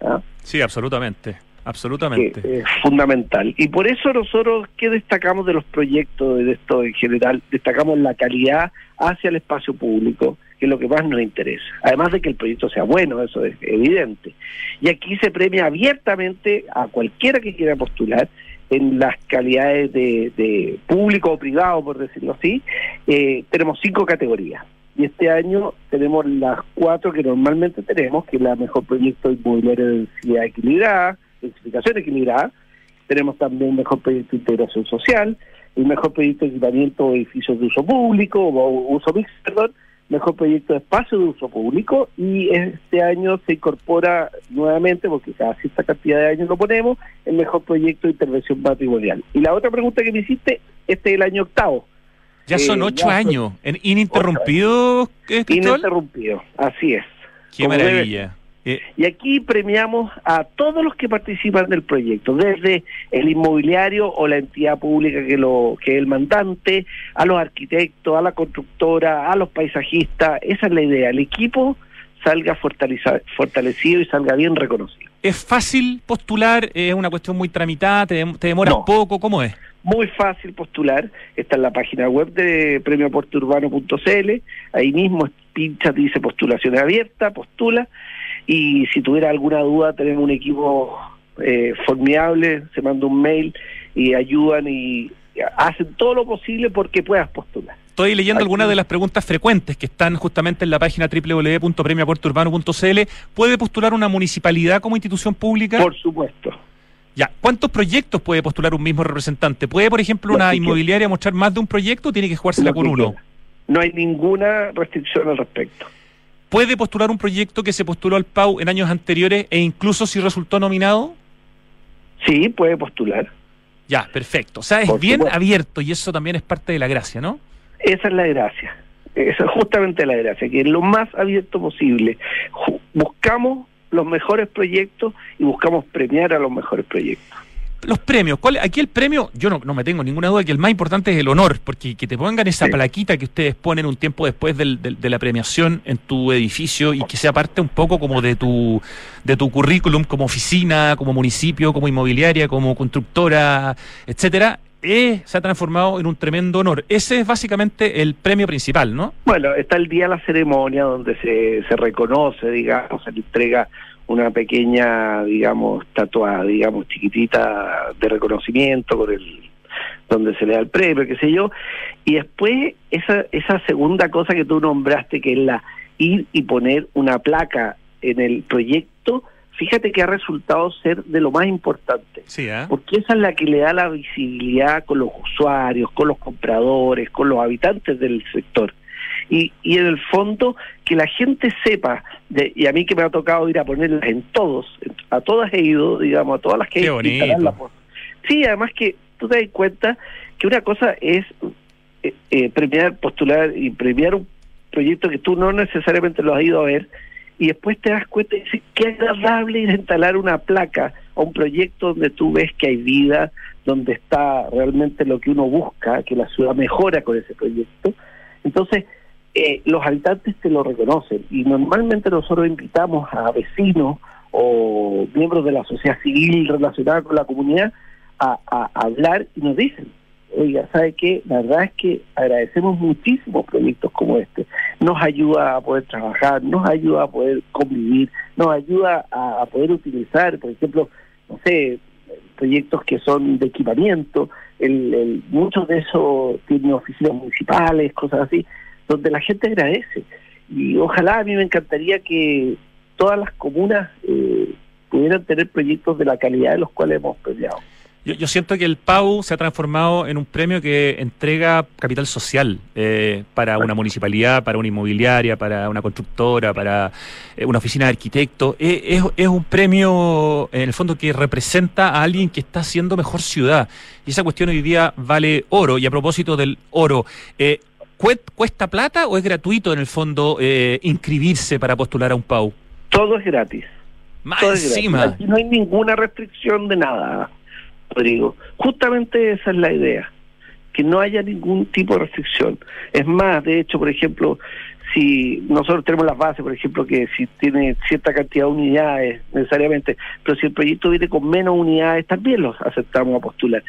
¿ah? Sí, absolutamente. Absolutamente. es fundamental. Y por eso nosotros, ¿qué destacamos de los proyectos de esto en general? Destacamos la calidad hacia el espacio público, que es lo que más nos interesa. Además de que el proyecto sea bueno, eso es evidente. Y aquí se premia abiertamente a cualquiera que quiera postular en las calidades de, público o privado, por decirlo así. Eh, tenemos cinco categorías. Y este año tenemos las cuatro que normalmente tenemos, que es la mejor proyecto inmobiliario de densidad equilibrada, densificación equilibrada. Tenemos también mejor proyecto de integración social, el mejor proyecto de equipamiento de edificios de uso público, o uso mixto, perdón, mejor proyecto de espacio de uso público y este año se incorpora nuevamente, porque cada cierta cantidad de años lo ponemos, el mejor proyecto de intervención patrimonial. Y la otra pregunta que me hiciste, este es el año octavo. Ya son eh, ocho años, en ininterrumpido. Ininterrumpido, así es. Qué maravilla. Eh, y aquí premiamos a todos los que participan del proyecto, desde el inmobiliario o la entidad pública que, lo, que es el mandante, a los arquitectos, a la constructora, a los paisajistas. Esa es la idea. El equipo salga fortalecido y salga bien reconocido. ¿Es fácil postular? ¿Es una cuestión muy tramitada? ¿Te, demora poco? ¿Cómo es? Muy fácil postular. Está en la página web de premioaporteurbano.cl. Ahí mismo pincha, dice postulación abierta, postula y si tuviera alguna duda, tenemos un equipo eh, formidable, se manda un mail y ayudan y hacen todo lo posible porque puedas postular. Estoy leyendo algunas de las preguntas frecuentes que están justamente en la página www.premioaporteurbano.cl. ¿Puede postular una municipalidad como institución pública? Por supuesto. Ya, ¿cuántos proyectos puede postular un mismo representante? ¿Puede, por ejemplo, una inmobiliaria mostrar más de un proyecto o tiene que jugársela por uno? No hay ninguna restricción al respecto puede postular un proyecto que se postuló al PAU en años anteriores e incluso si resultó nominado? Sí, puede postular. Ya, perfecto. O sea, es bien abierto y eso también es parte de la gracia, ¿no? Esa es la gracia. Esa es justamente la gracia, que es lo más abierto posible. Buscamos los mejores proyectos y buscamos premiar a los mejores proyectos los premios, ¿cuál, aquí el premio, yo no, no me tengo ninguna duda que el más importante es el honor, porque que te pongan esa plaquita que ustedes ponen un tiempo después del, de la premiación en tu edificio y que sea parte un poco como de tu, de tu currículum como oficina, como municipio, como inmobiliaria, como constructora, etcétera, se ha transformado en un tremendo honor. Ese es básicamente el premio principal, ¿no? Bueno, está el día de la ceremonia donde se, se reconoce, digamos, se le entrega una pequeña, digamos, estatua, digamos, chiquitita de reconocimiento con el donde se le da el premio, qué sé yo, y después esa esa segunda cosa que tú nombraste que es la ir y poner una placa en el proyecto, fíjate que ha resultado ser de lo más importante. Sí, ¿eh? Porque esa es la que le da la visibilidad con los usuarios, con los compradores, con los habitantes del sector. Y, y en el fondo que la gente sepa, de, y a mí que me ha tocado ir a ponerlas en todos, a todas he ido, digamos, a todas las que Qué he bonito. Sí, además que tú te das cuenta que una cosa es eh, eh, premiar, postular y premiar un proyecto que tú no necesariamente lo has ido a ver y después te das cuenta y dices, qué agradable ir a instalar una placa a un proyecto donde tú ves que hay vida, donde está realmente lo que uno busca, que la ciudad mejora con ese proyecto. Entonces, eh, los habitantes te lo reconocen y normalmente nosotros invitamos a vecinos o miembros de la sociedad civil relacionada con la comunidad a, hablar y nos dicen, oiga, ¿sabe qué? La verdad es que agradecemos muchísimos proyectos como este. Nos ayuda a poder trabajar, nos ayuda a poder convivir, nos ayuda a, poder utilizar, por ejemplo, no sé, proyectos que son de equipamiento, el, muchos de esos tienen oficinas municipales, cosas así, donde la gente agradece. Y ojalá a mí me encantaría que todas las comunas eh, pudieran tener proyectos de la calidad de los cuales hemos peleado. Yo, siento que el PAU se ha transformado en un premio que entrega capital social eh, para una municipalidad, para una inmobiliaria, para una constructora, para eh, una oficina de arquitectos. Eh, es, es, un premio, en el fondo, que representa a alguien que está haciendo mejor ciudad. Y esa cuestión hoy día vale oro. Y a propósito del oro, ¿cuesta plata o es gratuito, en el fondo, eh, inscribirse para postular a un PAU? Todo es gratis. Más Todo encima. Aquí no hay ninguna restricción de nada. Rodrigo. Justamente esa es la idea, que no haya ningún tipo de restricción. Es más, de hecho, por ejemplo, si nosotros tenemos las bases, por ejemplo, que si tiene cierta cantidad de unidades necesariamente, pero si el proyecto viene con menos unidades, también los aceptamos a postular.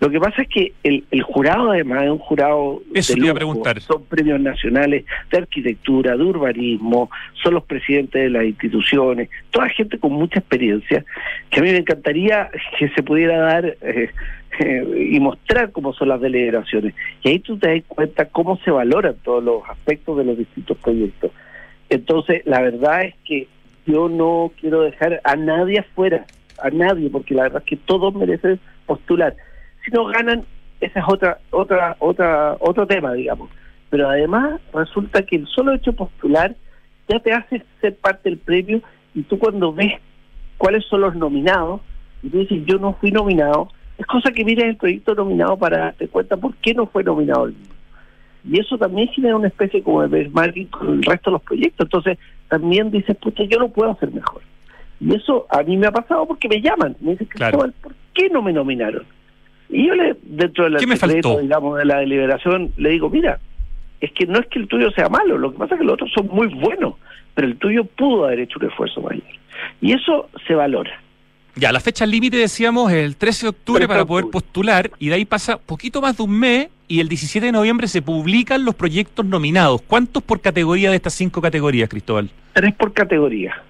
Lo que pasa es que el, el jurado además es un jurado Eso de lujo, preguntar. son premios nacionales de arquitectura, de urbanismo, son los presidentes de las instituciones, toda gente con mucha experiencia, que a mí me encantaría que se pudiera dar eh, eh, y mostrar cómo son las deliberaciones. Y ahí tú te das cuenta cómo se valoran todos los aspectos de los distintos proyectos. Entonces, la verdad es que yo no quiero dejar a nadie afuera, a nadie, porque la verdad es que todos merecen postular. Si no ganan, esa es otra, otra, otra, otro tema, digamos. Pero además resulta que el solo hecho postular ya te hace ser parte del premio y tú cuando ves cuáles son los nominados y tú dices yo no fui nominado, es cosa que mires el proyecto nominado para darte cuenta por qué no fue nominado el mismo. Y eso también genera una especie como de benchmarking con el resto de los proyectos. Entonces también dices, pucha, yo no puedo hacer mejor. Y eso a mí me ha pasado porque me llaman. Me dicen, claro. ¿por qué no me nominaron? Y yo le, dentro de la me secreto, digamos, de la deliberación, le digo, mira, es que no es que el tuyo sea malo, lo que pasa es que los otros son muy buenos, pero el tuyo pudo haber hecho un esfuerzo mayor. Y eso se valora. Ya, la fecha límite decíamos el 13 de octubre para poder postular y de ahí pasa poquito más de un mes y el 17 de noviembre se publican los proyectos nominados. ¿Cuántos por categoría de estas cinco categorías, Cristóbal? Tres por categoría.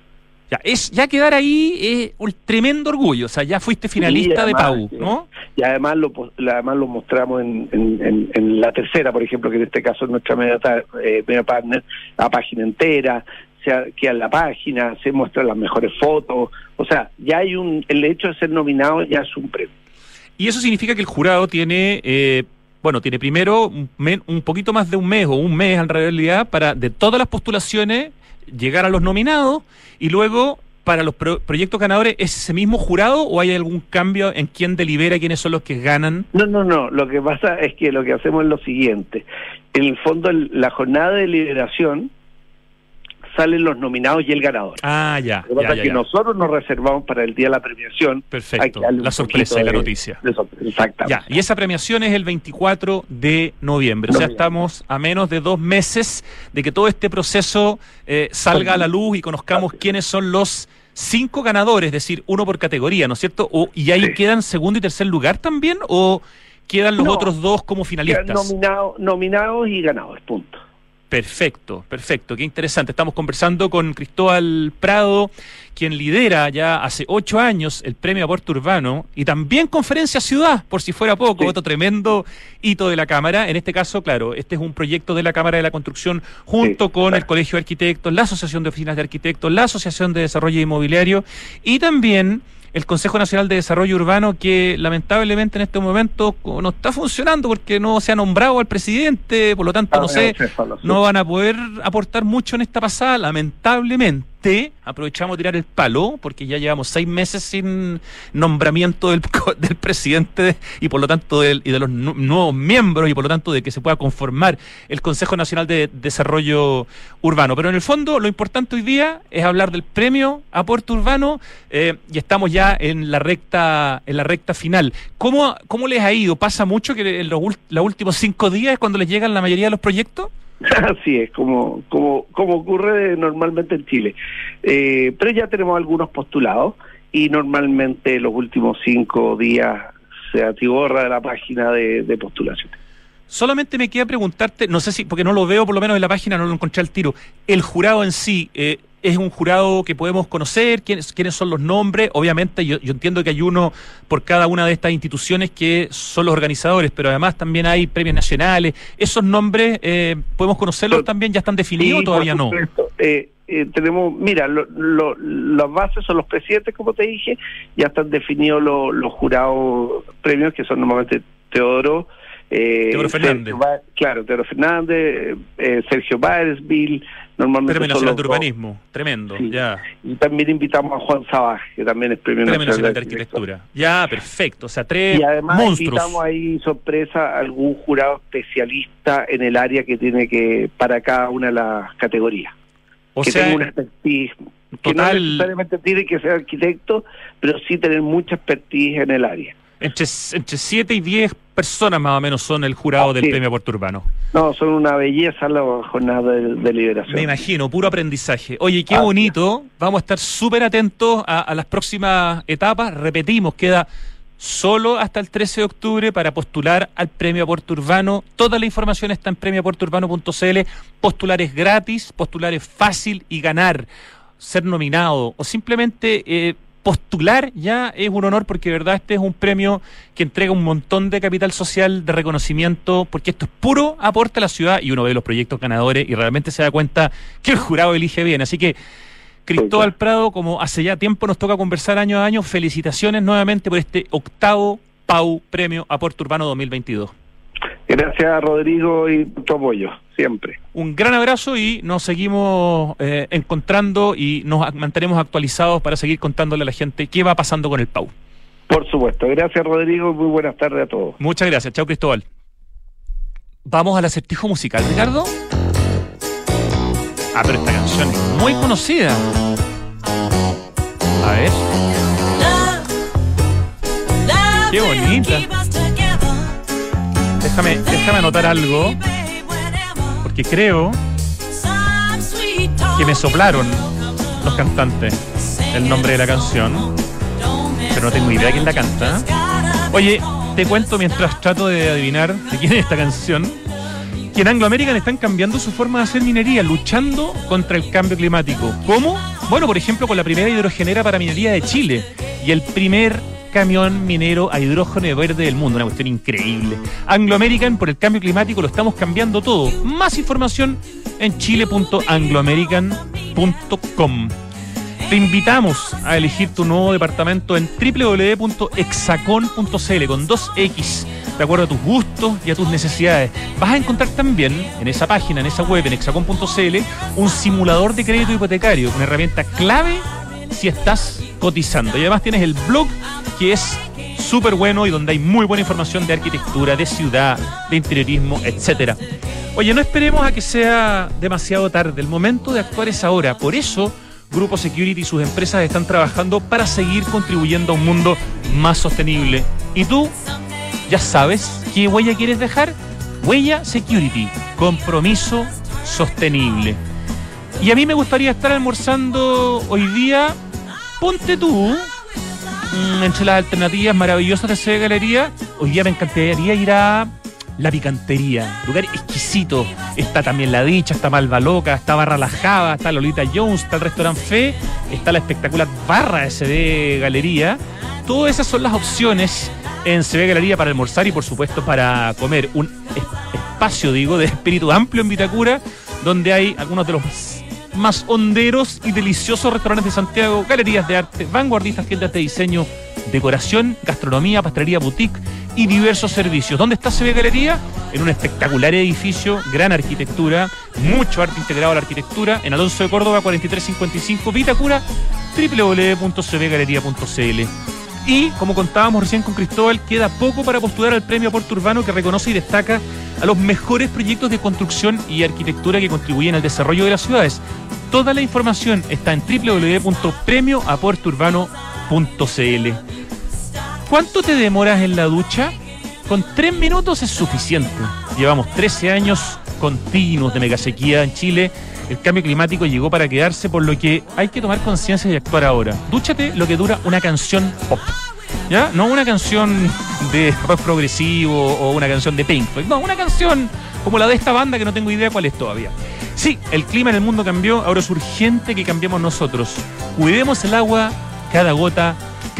Ya, es, ya quedar ahí es un tremendo orgullo, o sea, ya fuiste finalista además, de PAU, ¿no? Y además lo, además lo mostramos en, en, en, la tercera, por ejemplo, que en este caso es nuestra media, eh, media partner, la página entera, se queda la página, se muestran las mejores fotos, o sea, ya hay un, el hecho de ser nominado ya es un premio. Y eso significa que el jurado tiene, eh, bueno, tiene primero un, un, poquito más de un mes o un mes en realidad para de todas las postulaciones llegar a los nominados y luego para los pro proyectos ganadores es ese mismo jurado o hay algún cambio en quién delibera quiénes son los que ganan? No, no, no, lo que pasa es que lo que hacemos es lo siguiente. En el fondo la jornada de deliberación salen los nominados y el ganador. Ah, ya. Lo que pasa ya, es que nosotros nos reservamos para el día de la premiación. Perfecto. La sorpresa y la noticia. De, Exactamente. Ya, y esa premiación es el 24 de noviembre. O sea, estamos a menos de dos meses de que todo este proceso eh, salga a la luz y conozcamos quiénes son los cinco ganadores, es decir, uno por categoría, ¿no es cierto? O, ¿Y ahí sí. quedan segundo y tercer lugar también? ¿O quedan los no, otros dos como finalistas? Nominado, nominados y ganadores, punto. Perfecto, perfecto, qué interesante. Estamos conversando con Cristóbal Prado, quien lidera ya hace ocho años el premio Aporte Urbano y también Conferencia Ciudad, por si fuera poco, otro tremendo hito de la Cámara. En este caso, claro, este es un proyecto de la Cámara de la Construcción junto con el Colegio de Arquitectos, la Asociación de Oficinas de Arquitectos, la Asociación de Desarrollo Inmobiliario y también el Consejo Nacional de Desarrollo Urbano que lamentablemente en este momento no está funcionando porque no se ha nombrado al presidente, por lo tanto no sé, no van a poder aportar mucho en esta pasada, lamentablemente aprovechamos tirar el palo, porque ya llevamos seis meses sin nombramiento del, del presidente y por lo tanto y de los nuevos miembros y por lo tanto de que se pueda conformar el Consejo Nacional de Desarrollo Urbano. Pero en el fondo lo importante hoy día es hablar del premio Aporte Urbano eh, y estamos ya en la recta, en la recta final. ¿Cómo, cómo les ha ido? ¿Pasa mucho que en los, los últimos cinco días es cuando les llegan la mayoría de los proyectos? Así es, como, como, como ocurre normalmente en Chile. Eh, pero ya tenemos algunos postulados y normalmente los últimos cinco días se atiborra de la página de, de postulación. Solamente me queda preguntarte, no sé si, porque no lo veo por lo menos en la página, no lo encontré al tiro, el jurado en sí, eh, es un jurado que podemos conocer, quiénes, quiénes son los nombres. Obviamente yo, entiendo que hay uno por cada una de estas instituciones que son los organizadores, pero además también hay premios nacionales. ¿Esos nombres eh, podemos conocerlos también? ¿Ya están definidos o todavía no? Eh, eh, tenemos, mira, las bases son los presidentes, como te dije, ya están definidos los jurados premios, que son normalmente Teodoro, eh, Teodoro Fernández. claro, Teodoro Fernández, eh, Sergio Báez-Vil, normalmente Premio Nacional de Urbanismo, tremendo, ya. Y también invitamos a Juan Sabaj, que también es Premio, Nacional, de, Arquitectura. Ya, perfecto, o sea, tres Y además invitamos ahí, sorpresa, a algún jurado especialista en el área que tiene que, para cada una de las categorías. O que sea, tenga una expertise, que no necesariamente tiene que ser arquitecto, pero sí tener mucha expertise en el área. Entre, entre 7 y 10 personas más o menos son el jurado del Premio Puerto Urbano. No, son una belleza la jornada de, liberación. Me imagino, puro aprendizaje. Oye, qué bonito. Vamos a estar súper atentos a, las próximas etapas. Repetimos, queda solo hasta el 13 de octubre para postular al Premio Puerto Urbano. Toda la información está en premiopuertourbano.cl. Postular es gratis, postular es fácil y ganar, ser nominado o simplemente... Eh, postular ya es un honor porque de verdad este es un premio que entrega un montón de capital social, de reconocimiento, porque esto es puro aporte a la ciudad y uno ve los proyectos ganadores y realmente se da cuenta que el jurado elige bien. Así que Cristóbal Prado, como hace ya tiempo nos toca conversar año a año, felicitaciones nuevamente por este octavo PAU Premio Aporte Urbano 2022. Gracias Rodrigo y tu apoyo, siempre. Un gran abrazo y nos seguimos eh, encontrando y nos mantenemos actualizados para seguir contándole a la gente qué va pasando con el PAU. Por supuesto, gracias Rodrigo, muy buenas tardes a todos. Muchas gracias, chao Cristóbal. Vamos al acertijo musical, Ricardo. Ah, pero esta canción es muy conocida. A ver. Qué bonita. Déjame, anotar algo, porque creo que me soplaron los cantantes el nombre de la canción, pero no tengo idea quién la canta. Oye, te cuento mientras trato de adivinar de quién es esta canción, que en Anglo American están cambiando su forma de hacer minería, luchando contra el cambio climático. ¿Cómo? Bueno, por ejemplo, con la primera hidrogenera para minería de Chile y el primer camión minero a hidrógeno verde del mundo. Una cuestión increíble. Anglo American, por el cambio climático, lo estamos cambiando todo. Más información en chile.angloamerican.com. Te invitamos a elegir tu nuevo departamento en www.exacon.cl con 2X, de acuerdo a tus gustos y a tus necesidades. Vas a encontrar también en esa página, en esa web, en exacon.cl, un simulador de crédito hipotecario, una herramienta clave si estás cotizando. Y además tienes el blog que es súper bueno y donde hay muy buena información de arquitectura, de ciudad, de interiorismo, etcétera. Oye, no esperemos a que sea demasiado tarde. El momento de actuar es ahora. Por eso, Grupo Security y sus empresas están trabajando para seguir contribuyendo a un mundo más sostenible. ¿Y tú? ¿Ya sabes qué huella quieres dejar? Huella Security, compromiso sostenible. Y a mí me gustaría estar almorzando hoy día, ponte tú, mm, entre las alternativas maravillosas de esa galería, hoy día me encantaría ir a la picantería. Lugar exquisito. Está también La Dicha, está Malva Loca, está Barra La Java, está Lolita Jones, está el Restaurant Fe, está la espectacular Barra SD Galería. Todas esas son las opciones en CB Galería para almorzar y por supuesto para comer. Un espacio, digo, de espíritu amplio en Vitacura, donde hay algunos de los más honderos y deliciosos restaurantes de Santiago, galerías de arte, vanguardistas, tiendas de diseño, decoración, gastronomía, pastelería boutique y diversos servicios. ¿Dónde está CB Galería? En un espectacular edificio, gran arquitectura, mucho arte integrado a la arquitectura, en Alonso de Córdoba 4355 Vitacura, www.cbgalería.cl. Y, como contábamos recién con Cristóbal, queda poco para postular al premio Aporte Urbano que reconoce y destaca a los mejores proyectos de construcción y arquitectura que contribuyen al desarrollo de las ciudades. Toda la información está en www.premioaporteurbano.cl. ¿Cuánto te demoras en la ducha? Con tres minutos es suficiente. Llevamos 13 años continuos de megasequía en Chile. El cambio climático llegó para quedarse, por lo que hay que tomar conciencia y actuar ahora. Dúchate lo que dura una canción pop. ¿Ya? No una canción de rock progresivo o una canción de Pink No, una canción como la de esta banda que no tengo idea cuál es todavía. Sí, el clima en el mundo cambió, ahora es urgente que cambiemos nosotros. Cuidemos el agua, cada gota